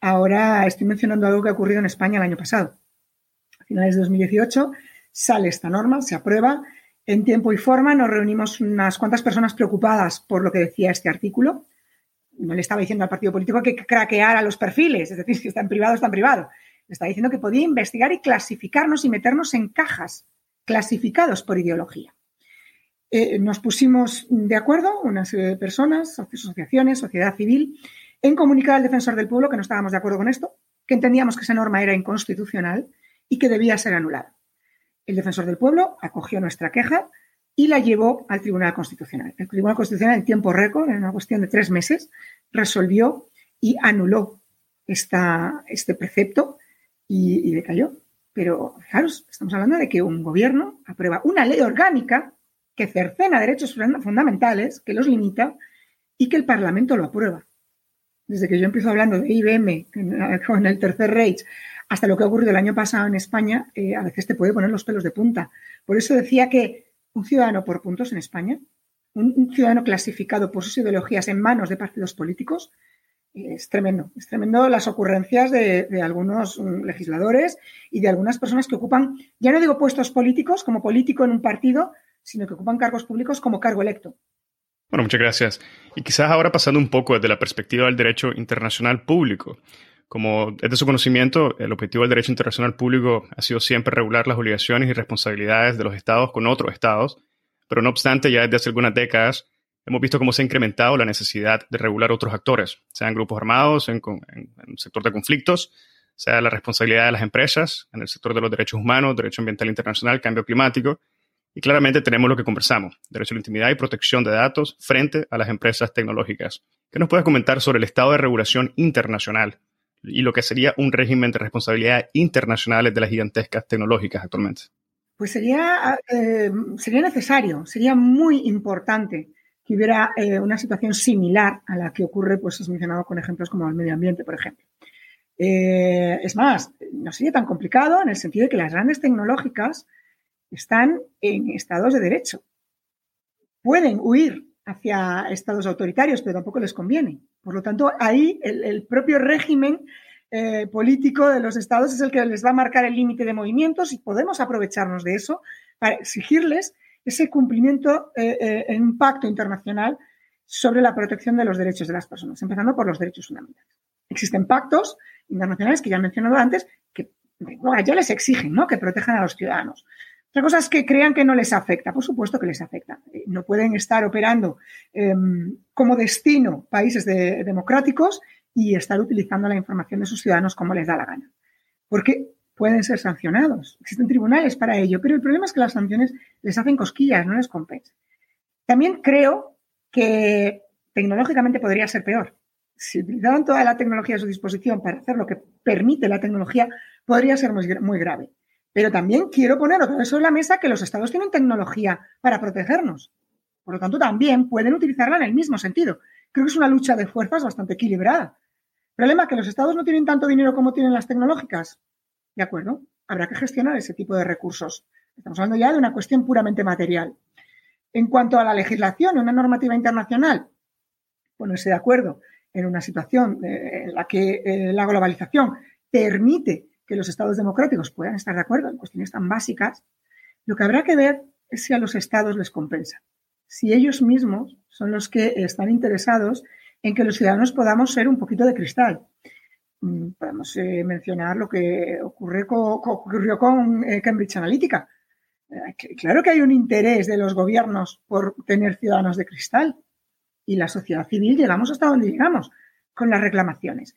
Ahora estoy mencionando algo que ha ocurrido en España el año pasado. A finales de 2018 sale esta norma, se aprueba. En tiempo y forma nos reunimos unas cuantas personas preocupadas por lo que decía este artículo. No le estaba diciendo al partido político que craqueara los perfiles, es decir, si está en privado, está en privado. Le estaba diciendo que podía investigar y clasificarnos y meternos en cajas clasificados por ideología. Eh, nos pusimos de acuerdo, una serie de personas, asociaciones, sociedad civil, en comunicar al defensor del pueblo que no estábamos de acuerdo con esto, que entendíamos que esa norma era inconstitucional y que debía ser anulada. El defensor del pueblo acogió nuestra queja y la llevó al Tribunal Constitucional. El Tribunal Constitucional, en tiempo récord, en una cuestión de tres meses, resolvió y anuló esta, este precepto y, y decayó. Pero, fijaros, estamos hablando de que un gobierno aprueba una ley orgánica que cercena derechos fundamentales, que los limita y que el Parlamento lo aprueba. Desde que yo empiezo hablando de IBM con el tercer Reich hasta lo que ha ocurrido el año pasado en España, eh, a veces te puede poner los pelos de punta. Por eso decía que un ciudadano por puntos en España, un ciudadano clasificado por sus ideologías en manos de partidos políticos, es tremendo, es tremendo las ocurrencias de, algunos mm, legisladores y de algunas personas que ocupan, ya no digo puestos políticos como político en un partido, sino que ocupan cargos públicos como cargo electo. Bueno, muchas gracias. Y quizás ahora pasando un poco desde la perspectiva del derecho internacional público. Como es de su conocimiento, el objetivo del derecho internacional público ha sido siempre regular las obligaciones y responsabilidades de los estados con otros estados, pero no obstante, ya desde hace algunas décadas hemos visto cómo se ha incrementado la necesidad de regular otros actores, sean grupos armados, en, el sector de conflictos, sea la responsabilidad de las empresas, en el sector de los derechos humanos, derecho ambiental internacional, cambio climático. Y claramente tenemos lo que conversamos, derecho a la intimidad y protección de datos frente a las empresas tecnológicas. ¿Qué nos puedes comentar sobre el estado de regulación internacional y lo que sería un régimen de responsabilidades internacionales de las gigantescas tecnológicas actualmente? Pues sería, eh, sería necesario, sería muy importante que hubiera eh, una situación similar a la que ocurre, pues has mencionado con ejemplos como el medio ambiente, por ejemplo. Eh, es más, no sería tan complicado en el sentido de que las grandes tecnológicas están en estados de derecho. Pueden huir hacia estados autoritarios, pero tampoco les conviene. Por lo tanto, ahí el, propio régimen eh, político de los estados es el que les va a marcar el límite de movimientos y podemos aprovecharnos de eso para exigirles ese cumplimiento eh, eh, en un pacto internacional sobre la protección de los derechos de las personas, empezando por los derechos fundamentales. Existen pactos internacionales que ya he mencionado antes que ya les exigen ¿no? que protejan a los ciudadanos. Otra cosa es que crean que no les afecta. Por supuesto que les afecta. Eh, no pueden estar operando em, como destino países democráticos y estar utilizando la información de sus ciudadanos como les da la gana. Porque pueden ser sancionados. Existen tribunales para ello, pero el problema es que las sanciones les hacen cosquillas, no les compensan. También creo que tecnológicamente podría ser peor. Si utilizaran toda la tecnología a su disposición para hacer lo que permite la tecnología, podría ser muy grave. Pero también quiero poner otra vez sobre la mesa que los estados tienen tecnología para protegernos. Por lo tanto, también pueden utilizarla en el mismo sentido. Creo que es una lucha de fuerzas bastante equilibrada. Problema que los estados no tienen tanto dinero como tienen las tecnológicas. De acuerdo, habrá que gestionar ese tipo de recursos. Estamos hablando ya de una cuestión puramente material. En cuanto a la legislación, una normativa internacional, ponerse de acuerdo en una situación eh, en la que eh, la globalización permite que los estados democráticos puedan estar de acuerdo en cuestiones tan básicas, lo que habrá que ver es si a los estados les compensa. Si ellos mismos son los que están interesados en que los ciudadanos podamos ser un poquito de cristal. Mm, podemos eh, mencionar lo que ocurrió con eh, Cambridge Analytica. Eh, claro que hay un interés de los gobiernos por tener ciudadanos de cristal y la sociedad civil llegamos hasta donde llegamos con las reclamaciones.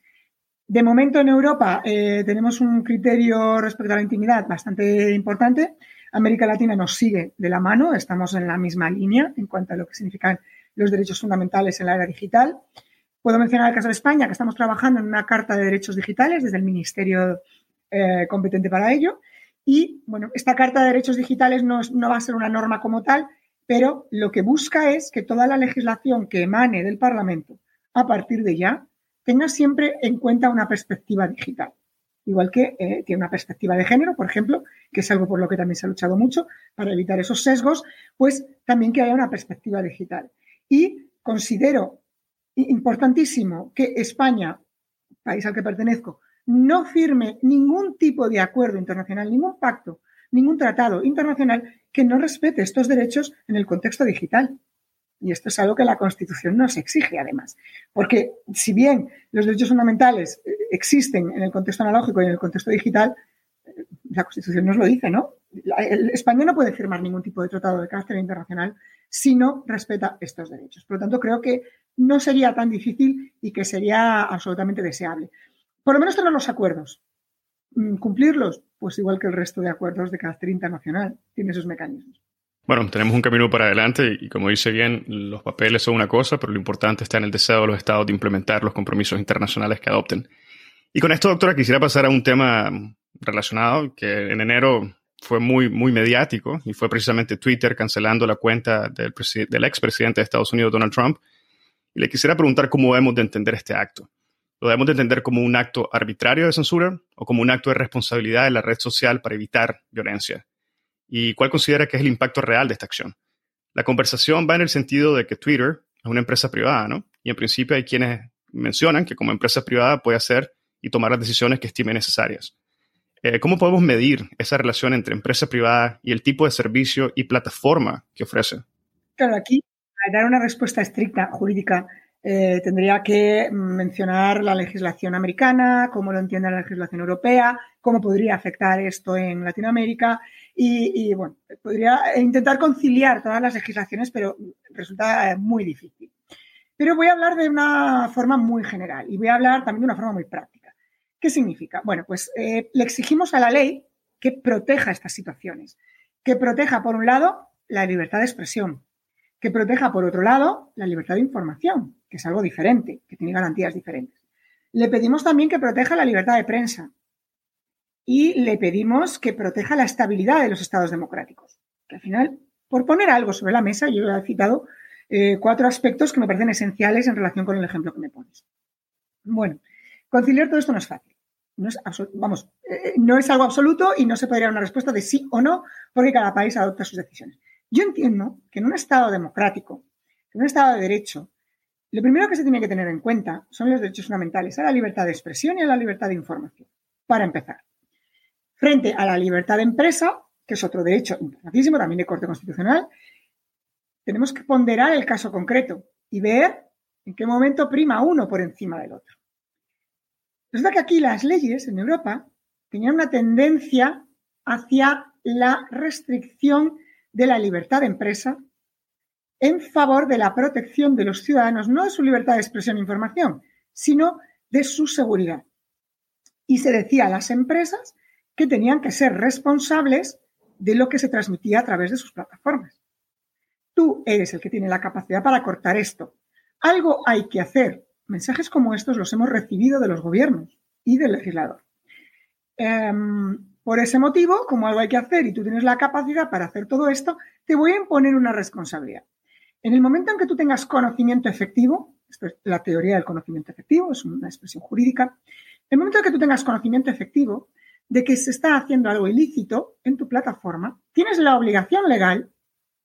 De momento en Europa tenemos un criterio respecto a la intimidad bastante importante. América Latina nos sigue de la mano, estamos en la misma línea en cuanto a lo que significan los derechos fundamentales en la era digital. Puedo mencionar el caso de España, que estamos trabajando en una carta de derechos digitales desde el Ministerio eh, competente para ello. Y bueno, esta carta de derechos digitales no, va a ser una norma como tal, pero lo que busca es que toda la legislación que emane del Parlamento a partir de ya tenga siempre en cuenta una perspectiva digital. Igual que eh, tiene una perspectiva de género, por ejemplo, que es algo por lo que también se ha luchado mucho para evitar esos sesgos, pues también que haya una perspectiva digital. Y considero importantísimo que España, país al que pertenezco, no firme ningún tipo de acuerdo internacional, ningún pacto, ningún tratado internacional que no respete estos derechos en el contexto digital. Y esto es algo que la Constitución nos exige, además. Porque si bien los derechos fundamentales eh, existen en el contexto analógico y en el contexto digital, eh, la Constitución nos lo dice, ¿no? España no puede firmar ningún tipo de tratado de carácter internacional si no respeta estos derechos. Por lo tanto, creo que no sería tan difícil y que sería absolutamente deseable. Por lo menos tener los acuerdos. Mm, cumplirlos, pues igual que el resto de acuerdos de carácter internacional, tiene sus mecanismos. Bueno, tenemos un camino para adelante y como dice bien, los papeles son una cosa, pero lo importante está en el deseo de los estados de implementar los compromisos internacionales que adopten. Y con esto, doctora, quisiera pasar a un tema relacionado que en enero fue muy, muy mediático y fue precisamente Twitter cancelando la cuenta del, del expresidente de Estados Unidos, Donald Trump. Y le quisiera preguntar cómo debemos de entender este acto. ¿Lo debemos de entender como un acto arbitrario de censura o como un acto de responsabilidad de la red social para evitar violencia? y cuál considera que es el impacto real de esta acción. La conversación va en el sentido de que Twitter es una empresa privada, ¿no? Y en principio hay quienes mencionan que como empresa privada puede hacer y tomar las decisiones que estime necesarias. Eh, ¿Cómo podemos medir esa relación entre empresa privada y el tipo de servicio y plataforma que ofrece? Claro, aquí, al dar una respuesta estricta jurídica, eh, tendría que mencionar la legislación americana, cómo lo entiende la legislación europea, cómo podría afectar esto en Latinoamérica y, bueno, podría intentar conciliar todas las legislaciones, pero resulta eh, muy difícil. Pero voy a hablar de una forma muy general y voy a hablar también de una forma muy práctica. ¿Qué significa? Bueno, pues eh, le exigimos a la ley que proteja estas situaciones, que proteja, por un lado, la libertad de expresión, que proteja, por otro lado, la libertad de información, que es algo diferente, que tiene garantías diferentes. Le pedimos también que proteja la libertad de prensa y le pedimos que proteja la estabilidad de los estados democráticos. Que al final, por poner algo sobre la mesa, yo he citado eh, cuatro aspectos que me parecen esenciales en relación con el ejemplo que me pones. Bueno, conciliar todo esto no es fácil. No es, vamos, eh, no es algo absoluto y no se podría dar una respuesta de sí o no, porque cada país adopta sus decisiones. Yo entiendo que en un Estado democrático, en un Estado de derecho, lo primero que se tiene que tener en cuenta son los derechos fundamentales a la libertad de expresión y a la libertad de información, para empezar. Frente a la libertad de empresa, que es otro derecho importantísimo, también de corte constitucional, tenemos que ponderar el caso concreto y ver en qué momento prima uno por encima del otro. Resulta que aquí las leyes en Europa tenían una tendencia hacia la restricción de la libertad de empresa en favor de la protección de los ciudadanos, no de su libertad de expresión e información, sino de su seguridad. Y se decía a las empresas que tenían que ser responsables de lo que se transmitía a través de sus plataformas. Tú eres el que tiene la capacidad para cortar esto. Algo hay que hacer. Mensajes como estos los hemos recibido de los gobiernos y del legislador. Em, por ese motivo, como algo hay que hacer y tú tienes la capacidad para hacer todo esto, te voy a imponer una responsabilidad. En el momento en que tú tengas conocimiento efectivo, esto es la teoría del conocimiento efectivo, es una expresión jurídica, en el momento en que tú tengas conocimiento efectivo de que se está haciendo algo ilícito en tu plataforma, tienes la obligación legal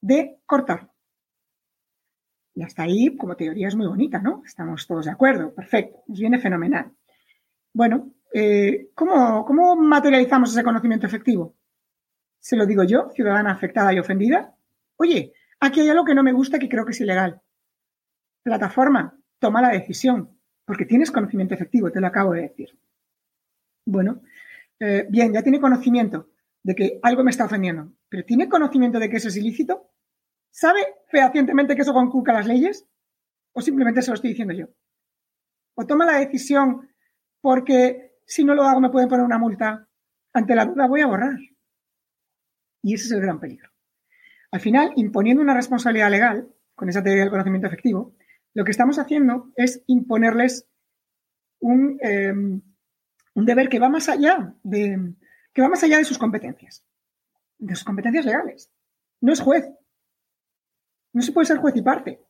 de cortarlo. Y hasta ahí, como teoría, es muy bonita, ¿no? Estamos todos de acuerdo, perfecto, nos viene fenomenal. Bueno, eh, ¿cómo, ¿cómo materializamos ese conocimiento efectivo? Se lo digo yo, ciudadana afectada y ofendida. Oye, Aquí hay algo que no me gusta que creo que es ilegal. Plataforma, toma la decisión, porque tienes conocimiento efectivo, te lo acabo de decir. Bueno, eh, bien, ya tiene conocimiento de que algo me está ofendiendo, pero ¿tiene conocimiento de que eso es ilícito? ¿Sabe fehacientemente que eso conculca las leyes? ¿O simplemente se lo estoy diciendo yo? ¿O toma la decisión porque si no lo hago me pueden poner una multa? Ante la duda voy a borrar. Y ese es el gran peligro. Al final, imponiendo una responsabilidad legal, con esa teoría del conocimiento efectivo, lo que estamos haciendo es imponerles un, em, deber que va más allá de, que va más allá de sus competencias, de sus competencias legales. No es juez. No se puede ser juez y parte.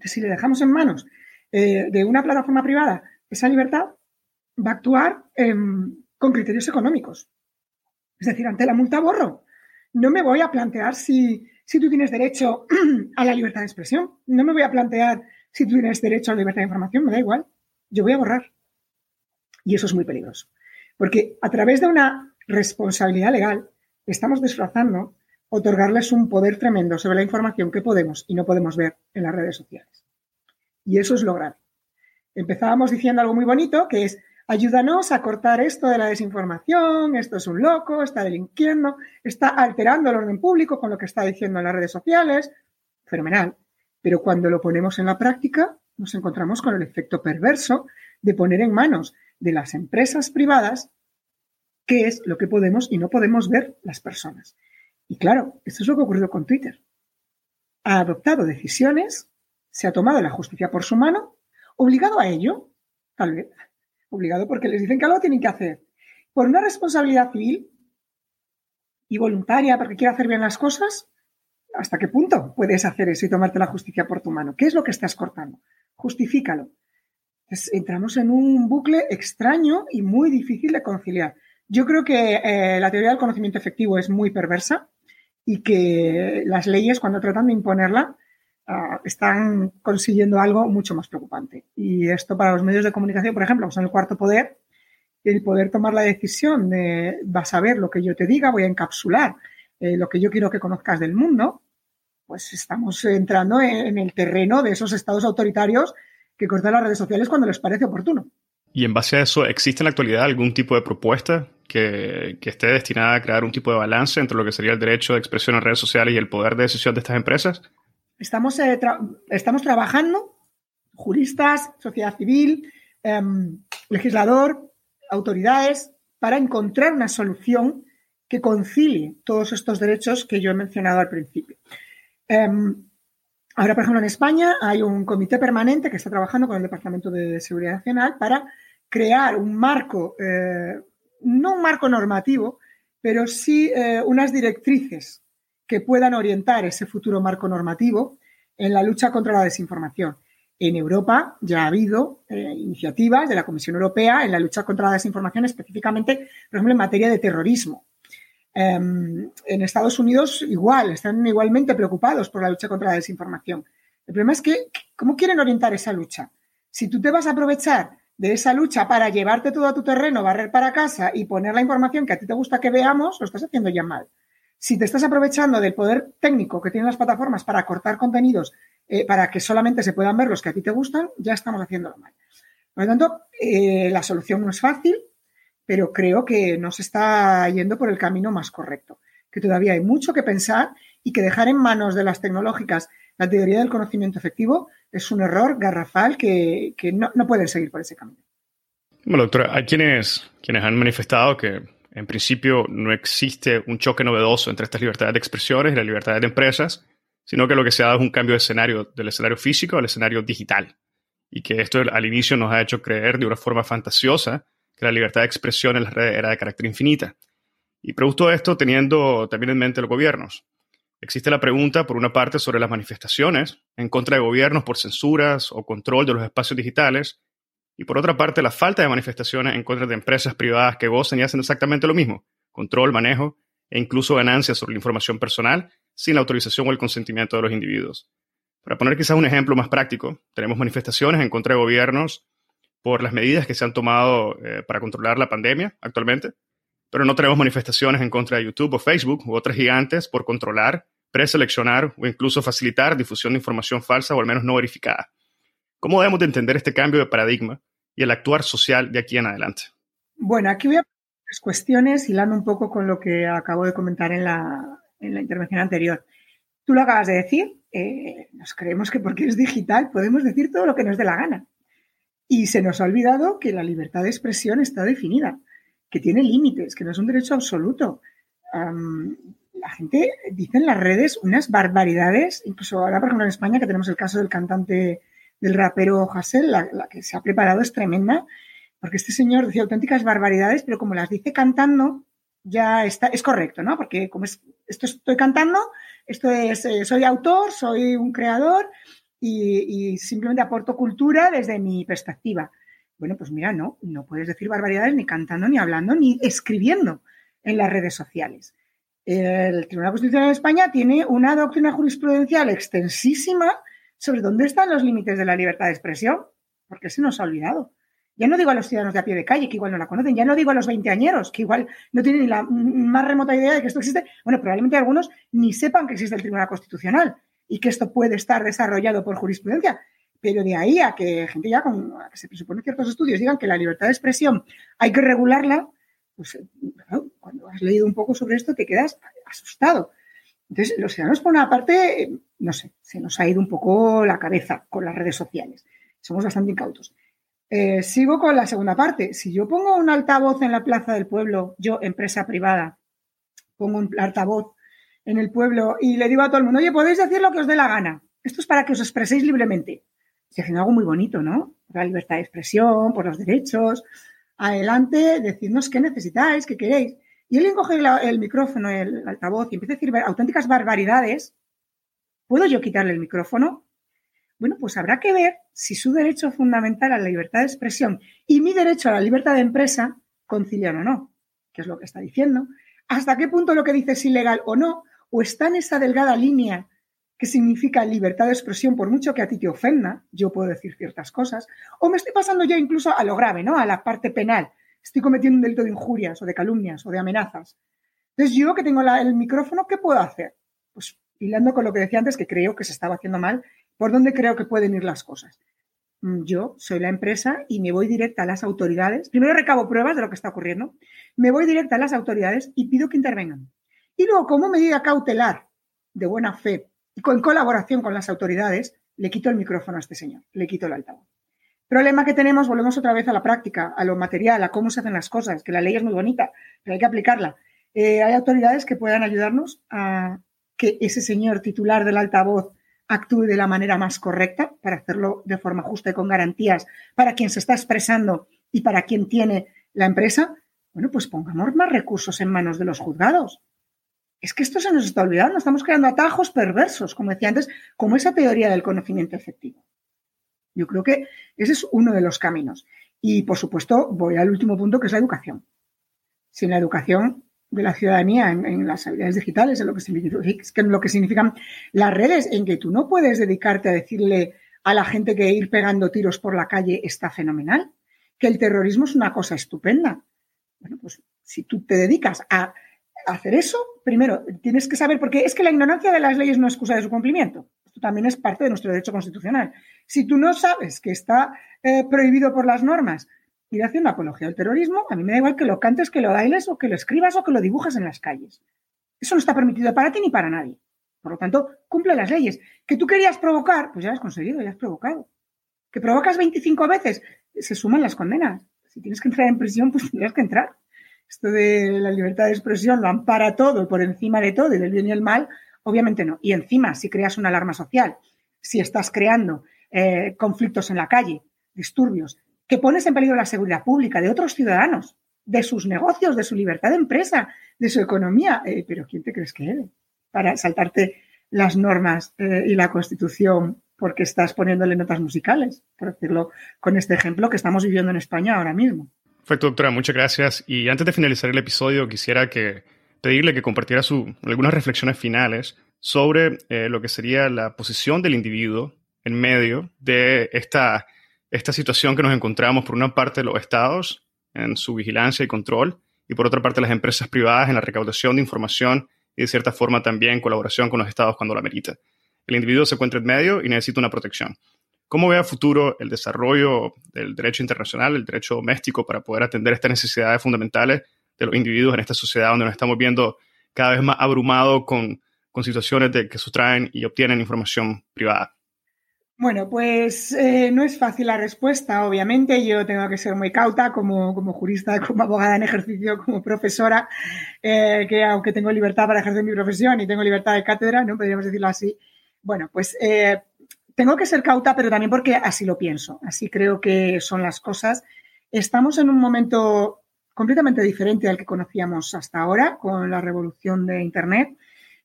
Si le dejamos en manos eh, de una plataforma privada esa libertad, va a actuar em, con criterios económicos. Es decir, ante la multa borro no me voy a plantear si, tú tienes derecho a la libertad de expresión, no me voy a plantear si tú tienes derecho a la libertad de información, me da igual, yo voy a borrar. Y eso es muy peligroso, porque a través de una responsabilidad legal estamos disfrazando otorgarles un poder tremendo sobre la información que podemos y no podemos ver en las redes sociales. Y eso es lo grave. Empezábamos diciendo algo muy bonito, que es ayúdanos a cortar esto de la desinformación, esto es un loco, está delinquiendo, está alterando el orden público con lo que está diciendo en las redes sociales. Fenomenal. Pero cuando lo ponemos en la práctica, nos encontramos con el efecto perverso de poner en manos de las empresas privadas qué es lo que podemos y no podemos ver las personas. Y claro, esto es lo que ha ocurrido con Twitter. Ha adoptado decisiones, se ha tomado la justicia por su mano, obligado a ello, tal vez, obligado porque les dicen que algo tienen que hacer. Por una responsabilidad civil y voluntaria, porque quiere hacer bien las cosas, ¿hasta qué punto puedes hacer eso y tomarte la justicia por tu mano? ¿Qué es lo que estás cortando? Justifícalo. entramos en un bucle extraño y muy difícil de conciliar. Yo creo que eh, la teoría del conocimiento efectivo es muy perversa y que las leyes, cuando tratan de imponerla, Ah, están consiguiendo algo mucho más preocupante. Y esto para los medios de comunicación, por ejemplo, son el cuarto poder, el poder tomar la decisión de vas a ver lo que yo te diga, voy a encapsular eh, lo que yo quiero que conozcas del mundo, pues estamos entrando en, el terreno de esos estados autoritarios que cortan las redes sociales cuando les parece oportuno. Y en base a eso, ¿existe en la actualidad algún tipo de propuesta que, que, esté destinada a crear un tipo de balance entre lo que sería el derecho de expresión en redes sociales y el poder de decisión de estas empresas? Estamos, eh, estamos trabajando, juristas, sociedad civil, em, legislador, autoridades, para encontrar una solución que concilie todos estos derechos que yo he mencionado al principio. Em, ahora, por ejemplo, en España hay un comité permanente que está trabajando con el Departamento de Seguridad Nacional para crear un marco, eh, no un marco normativo, pero sí eh, unas directrices que puedan orientar ese futuro marco normativo en la lucha contra la desinformación. En Europa ya ha habido eh, iniciativas de la Comisión Europea en la lucha contra la desinformación, específicamente, por ejemplo, en materia de terrorismo. Em, en Estados Unidos igual, están igualmente preocupados por la lucha contra la desinformación. El problema es que, ¿cómo quieren orientar esa lucha? Si tú te vas a aprovechar de esa lucha para llevarte todo a tu terreno, barrer para casa y poner la información que a ti te gusta que veamos, lo estás haciendo ya mal. Si te estás aprovechando del poder técnico que tienen las plataformas para cortar contenidos eh, para que solamente se puedan ver los que a ti te gustan, ya estamos haciéndolo mal. Por lo tanto, eh, la solución no es fácil, pero creo que no se está yendo por el camino más correcto, que todavía hay mucho que pensar y que dejar en manos de las tecnológicas la teoría del conocimiento efectivo es un error garrafal que, no, no, pueden seguir por ese camino. Bueno, doctora, hay quienes, quienes han manifestado que en principio no existe un choque novedoso entre estas libertades de expresiones y las libertades de empresas, sino que lo que se ha dado es un cambio de escenario, del escenario físico al escenario digital. Y que esto al inicio nos ha hecho creer de una forma fantasiosa que la libertad de expresión en las redes era de carácter infinita. Y producto esto, teniendo también en mente los gobiernos. Existe la pregunta, por una parte, sobre las manifestaciones en contra de gobiernos por censuras o control de los espacios digitales, y por otra parte, la falta de manifestaciones en contra de empresas privadas que gozan y hacen exactamente lo mismo, control, manejo e incluso ganancias sobre la información personal sin la autorización o el consentimiento de los individuos. Para poner quizás un ejemplo más práctico, tenemos manifestaciones en contra de gobiernos por las medidas que se han tomado eh, para controlar la pandemia actualmente, pero no tenemos manifestaciones en contra de YouTube o Facebook u otras gigantes por controlar, preseleccionar o incluso facilitar difusión de información falsa o al menos no verificada. ¿Cómo debemos de entender este cambio de paradigma y el actuar social de aquí en adelante? Bueno, aquí voy a tres cuestiones hilando un poco con lo que acabo de comentar en la, en la intervención anterior. Tú lo acabas de decir, eh, nos creemos que porque es digital podemos decir todo lo que nos dé la gana. Y se nos ha olvidado que la libertad de expresión está definida, que tiene límites, que no es un derecho absoluto. la gente dice en las redes unas barbaridades, incluso ahora, por ejemplo, en España, que tenemos el caso del cantante, del rapero Hassel, la, la que se ha preparado es tremenda, porque este señor decía auténticas barbaridades, pero como las dice cantando, ya está, es correcto, ¿no? Porque como es, esto estoy cantando, esto es, eh, soy autor, soy un creador y, simplemente aporto cultura desde mi perspectiva. Bueno, pues mira, no, no puedes decir barbaridades ni cantando, ni hablando, ni escribiendo en las redes sociales. El Tribunal Constitucional de España tiene una doctrina jurisprudencial extensísima sobre dónde están los límites de la libertad de expresión, porque se nos ha olvidado. Ya no digo a los ciudadanos de a pie de calle, que igual no la conocen, ya no digo a los veinteañeros, que igual no tienen ni la más remota idea de que esto existe. Bueno, probablemente algunos ni sepan que existe el Tribunal Constitucional y que esto puede estar desarrollado por jurisprudencia. Pero de ahí a que gente ya con que se presupone ciertos estudios digan que la libertad de expresión hay que regularla, pues cuando has leído un poco sobre esto te quedas asustado. Entonces, los ciudadanos, por una parte, no sé, se nos ha ido un poco la cabeza con las redes sociales. Somos bastante incautos. Eh, sigo con la segunda parte. Si yo pongo un altavoz en la plaza del pueblo, yo, empresa privada, pongo un altavoz en el pueblo y le digo a todo el mundo, oye, podéis decir lo que os dé la gana. Esto es para que os expreséis libremente. Se haciendo algo muy bonito, ¿no? Por la libertad de expresión, por los derechos. Adelante, decidnos qué necesitáis, qué queréis. Y alguien coge el, micrófono, el altavoz y empieza a decir auténticas barbaridades. ¿Puedo yo quitarle el micrófono? Bueno, pues habrá que ver si su derecho fundamental a la libertad de expresión y mi derecho a la libertad de empresa concilian o no, que es lo que está diciendo. ¿Hasta qué punto lo que dice es ilegal o no? ¿O está en esa delgada línea que significa libertad de expresión por mucho que a ti te ofenda? Yo puedo decir ciertas cosas. ¿O me estoy pasando ya incluso a lo grave, ¿no? A la parte penal. Estoy cometiendo un delito de injurias o de calumnias o de amenazas. Entonces, yo que tengo el micrófono, ¿qué puedo hacer? Pues hilando con lo que decía antes, que creo que se estaba haciendo mal, ¿por dónde creo que pueden ir las cosas? Mm, yo soy la empresa y me voy directa a las autoridades. Primero recabo pruebas de lo que está ocurriendo. Me voy directa a las autoridades y pido que intervengan. Y luego, como medida cautelar de buena fe y con colaboración con las autoridades, le quito el micrófono a este señor, le quito el altavoz. Problema que tenemos, volvemos otra vez a la práctica, a lo material, a cómo se hacen las cosas, que la ley es muy bonita, pero hay que aplicarla. Eh, hay autoridades que puedan ayudarnos a que ese señor titular del altavoz actúe de la manera más correcta para hacerlo de forma justa y con garantías para quien se está expresando y para quien tiene la empresa, bueno, pues pongamos más recursos en manos de los juzgados. Es que esto se nos está olvidando, estamos creando atajos perversos, como decía antes, como esa teoría del conocimiento efectivo. Yo creo que ese es uno de los caminos. Y, por supuesto, voy al último punto, que es la educación. Sin la educación de la ciudadanía en, las habilidades digitales, en lo que, significan, lo que significan las redes, en que tú no puedes dedicarte a decirle a la gente que ir pegando tiros por la calle está fenomenal, que el terrorismo es una cosa estupenda. Bueno, pues si tú te dedicas a hacer eso, primero tienes que saber, porque es que la ignorancia de las leyes no es excusa de su cumplimiento. Esto también es parte de nuestro derecho constitucional. Si tú no sabes que está eh, prohibido por las normas ir haciendo apología al terrorismo, a mí me da igual que lo cantes, que lo bailes o que lo escribas o que lo dibujas en las calles. Eso no está permitido para ti ni para nadie. Por lo tanto, cumple las leyes. Que tú querías provocar, pues ya has conseguido, ya has provocado. Que provocas 25 veces, se suman las condenas. Si tienes que entrar en prisión, pues tendrás que entrar. Esto de la libertad de expresión lo ampara todo por encima de todo y del bien y el mal, obviamente no. Y encima, si creas una alarma social, si estás creando eh, conflictos en la calle, disturbios, que pones en peligro la seguridad pública de otros ciudadanos, de sus negocios, de su libertad de empresa, de su economía, eh, pero ¿quién te crees que eres? Para saltarte las normas eh, y la Constitución porque estás poniéndole notas musicales, por decirlo con este ejemplo que estamos viviendo en España ahora mismo. Perfecto, doctora, muchas gracias. Y antes de finalizar el episodio, quisiera pedirle que compartiera algunas reflexiones finales sobre eh, lo que sería la posición del individuo en medio de esta, esta situación que nos encontramos, por una parte, los estados en su vigilancia y control, y por otra parte, las empresas privadas en la recaudación de información y, de cierta forma, también colaboración con los estados cuando lo amerita el individuo se encuentra en medio y necesita una protección. ¿Cómo ve a futuro el desarrollo del derecho internacional, el derecho doméstico, para poder atender estas necesidades fundamentales de los individuos en esta sociedad donde nos estamos viendo cada vez más abrumados con, situaciones de que sustraen y obtienen información privada? Bueno, pues eh, no es fácil la respuesta, obviamente. Yo tengo que ser muy cauta como, como jurista, como abogada en ejercicio, como profesora, eh, que aunque tengo libertad para ejercer mi profesión y tengo libertad de cátedra, no podríamos decirlo así, bueno, pues eh, tengo que ser cauta, pero también porque así lo pienso, así creo que son las cosas. Estamos en un momento completamente diferente al que conocíamos hasta ahora con la revolución de Internet.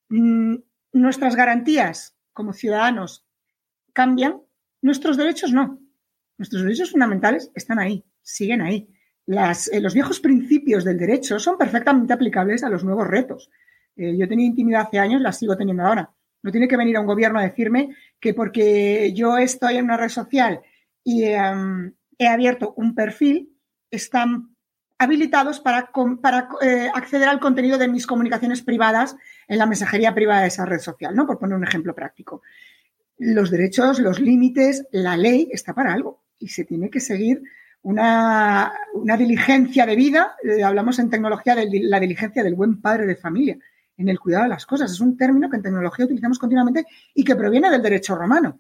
Mm, nuestras garantías como ciudadanos cambian, nuestros derechos no. Nuestros derechos fundamentales están ahí, siguen ahí. Eh, los viejos principios del derecho son perfectamente aplicables a los nuevos retos. Eh, yo tenía intimidad hace años, la sigo teniendo ahora. No tiene que venir a un gobierno a decirme que porque yo estoy en una red social y em, he abierto un perfil, están habilitados para, para eh, acceder al contenido de mis comunicaciones privadas en la mensajería privada de esa red social, ¿no? Por poner un ejemplo práctico. Los derechos, los límites, la ley está para algo y se tiene que seguir una, diligencia de vida. Eh, hablamos en tecnología de la diligencia del buen padre de familia en el cuidado de las cosas. Es un término que en tecnología utilizamos continuamente y que proviene del derecho romano.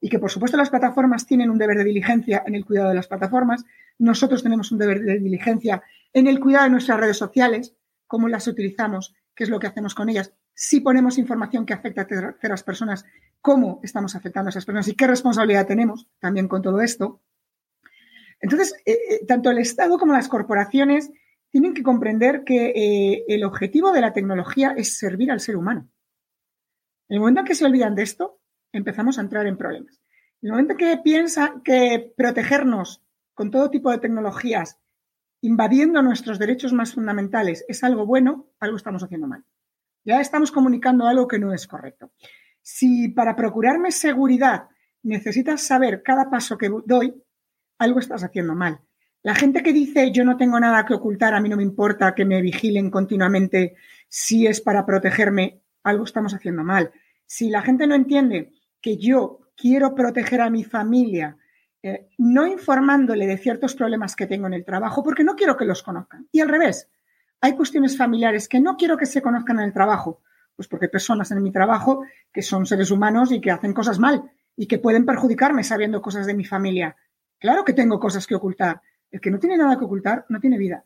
Y que, por supuesto, las plataformas tienen un deber de diligencia en el cuidado de las plataformas. Nosotros tenemos un deber de diligencia en el cuidado de nuestras redes sociales, cómo las utilizamos, qué es lo que hacemos con ellas. Si ponemos información que afecta a terceras personas, cómo estamos afectando a esas personas y qué responsabilidad tenemos también con todo esto. Entonces, eh, eh, tanto el Estado como las corporaciones tienen que comprender que eh, el objetivo de la tecnología es servir al ser humano. En el momento en que se olvidan de esto, empezamos a entrar en problemas. En el momento en que piensan que protegernos con todo tipo de tecnologías, invadiendo nuestros derechos más fundamentales, es algo bueno, algo estamos haciendo mal. Ya estamos comunicando algo que no es correcto. Si para procurarme seguridad necesitas saber cada paso que doy, algo estás haciendo mal. La gente que dice yo no tengo nada que ocultar, a mí no me importa que me vigilen continuamente si es para protegerme, algo estamos haciendo mal. Si la gente no entiende que yo quiero proteger a mi familia, eh, no informándole de ciertos problemas que tengo en el trabajo, porque no quiero que los conozcan. Y al revés, hay cuestiones familiares que no quiero que se conozcan en el trabajo, pues porque hay personas en mi trabajo que son seres humanos y que hacen cosas mal y que pueden perjudicarme sabiendo cosas de mi familia. Claro que tengo cosas que ocultar, el que no tiene nada que ocultar no tiene vida.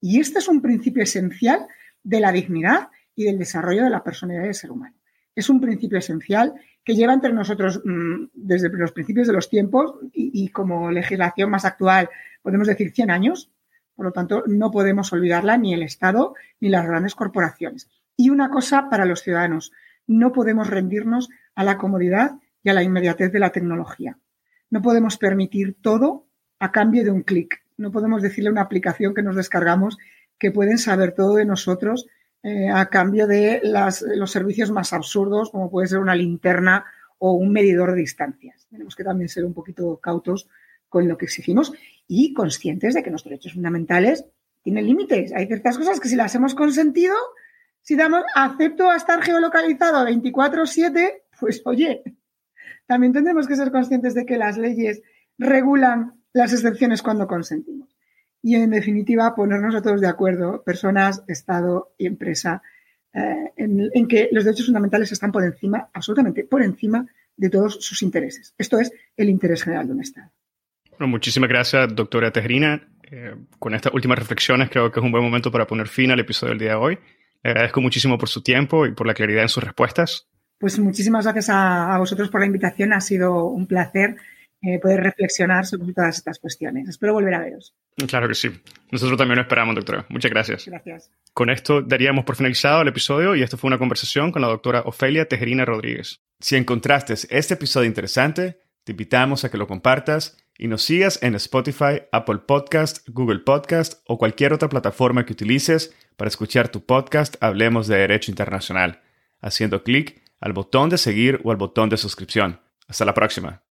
Y este es un principio esencial de la dignidad y del desarrollo de la personalidad del ser humano. Es un principio esencial que lleva entre nosotros mm, desde los principios de los tiempos y, como legislación más actual, podemos decir 100 años. Por lo tanto, no podemos olvidarla ni el Estado ni las grandes corporaciones. Y una cosa para los ciudadanos, no podemos rendirnos a la comodidad y a la inmediatez de la tecnología. No podemos permitir todo a cambio de un clic. No podemos decirle a una aplicación que nos descargamos que pueden saber todo de nosotros eh, a cambio de los servicios más absurdos, como puede ser una linterna o un medidor de distancias. Tenemos que también ser un poquito cautos con lo que exigimos y conscientes de que nuestros derechos fundamentales tienen límites. Hay ciertas cosas que si las hemos consentido, si damos acepto a estar geolocalizado 24/7, pues oye, también tendremos que ser conscientes de que las leyes regulan las excepciones cuando consentimos y, en definitiva, ponernos a todos de acuerdo, personas, Estado y empresa, eh, en, que los derechos fundamentales están por encima, absolutamente por encima de todos sus intereses. Esto es el interés general de un Estado. Bueno, muchísimas gracias, doctora Tejerina. Eh, con estas últimas reflexiones creo que es un buen momento para poner fin al episodio del día de hoy. Le agradezco muchísimo por su tiempo y por la claridad en sus respuestas. Pues muchísimas gracias a vosotros por la invitación. Ha sido un placer eh, poder reflexionar sobre todas estas cuestiones. Espero volver a veros. Claro que sí. Nosotros también lo esperamos, doctora. Muchas gracias. Gracias. Con esto daríamos por finalizado el episodio y esto fue una conversación con la doctora Ofelia Tejerina Rodríguez. Si encontraste este episodio interesante, te invitamos a que lo compartas y nos sigas en Spotify, Apple Podcast, Google Podcast o cualquier otra plataforma que utilices para escuchar tu podcast Hablemos de Derecho Internacional, haciendo clic al botón de seguir o al botón de suscripción. Hasta la próxima.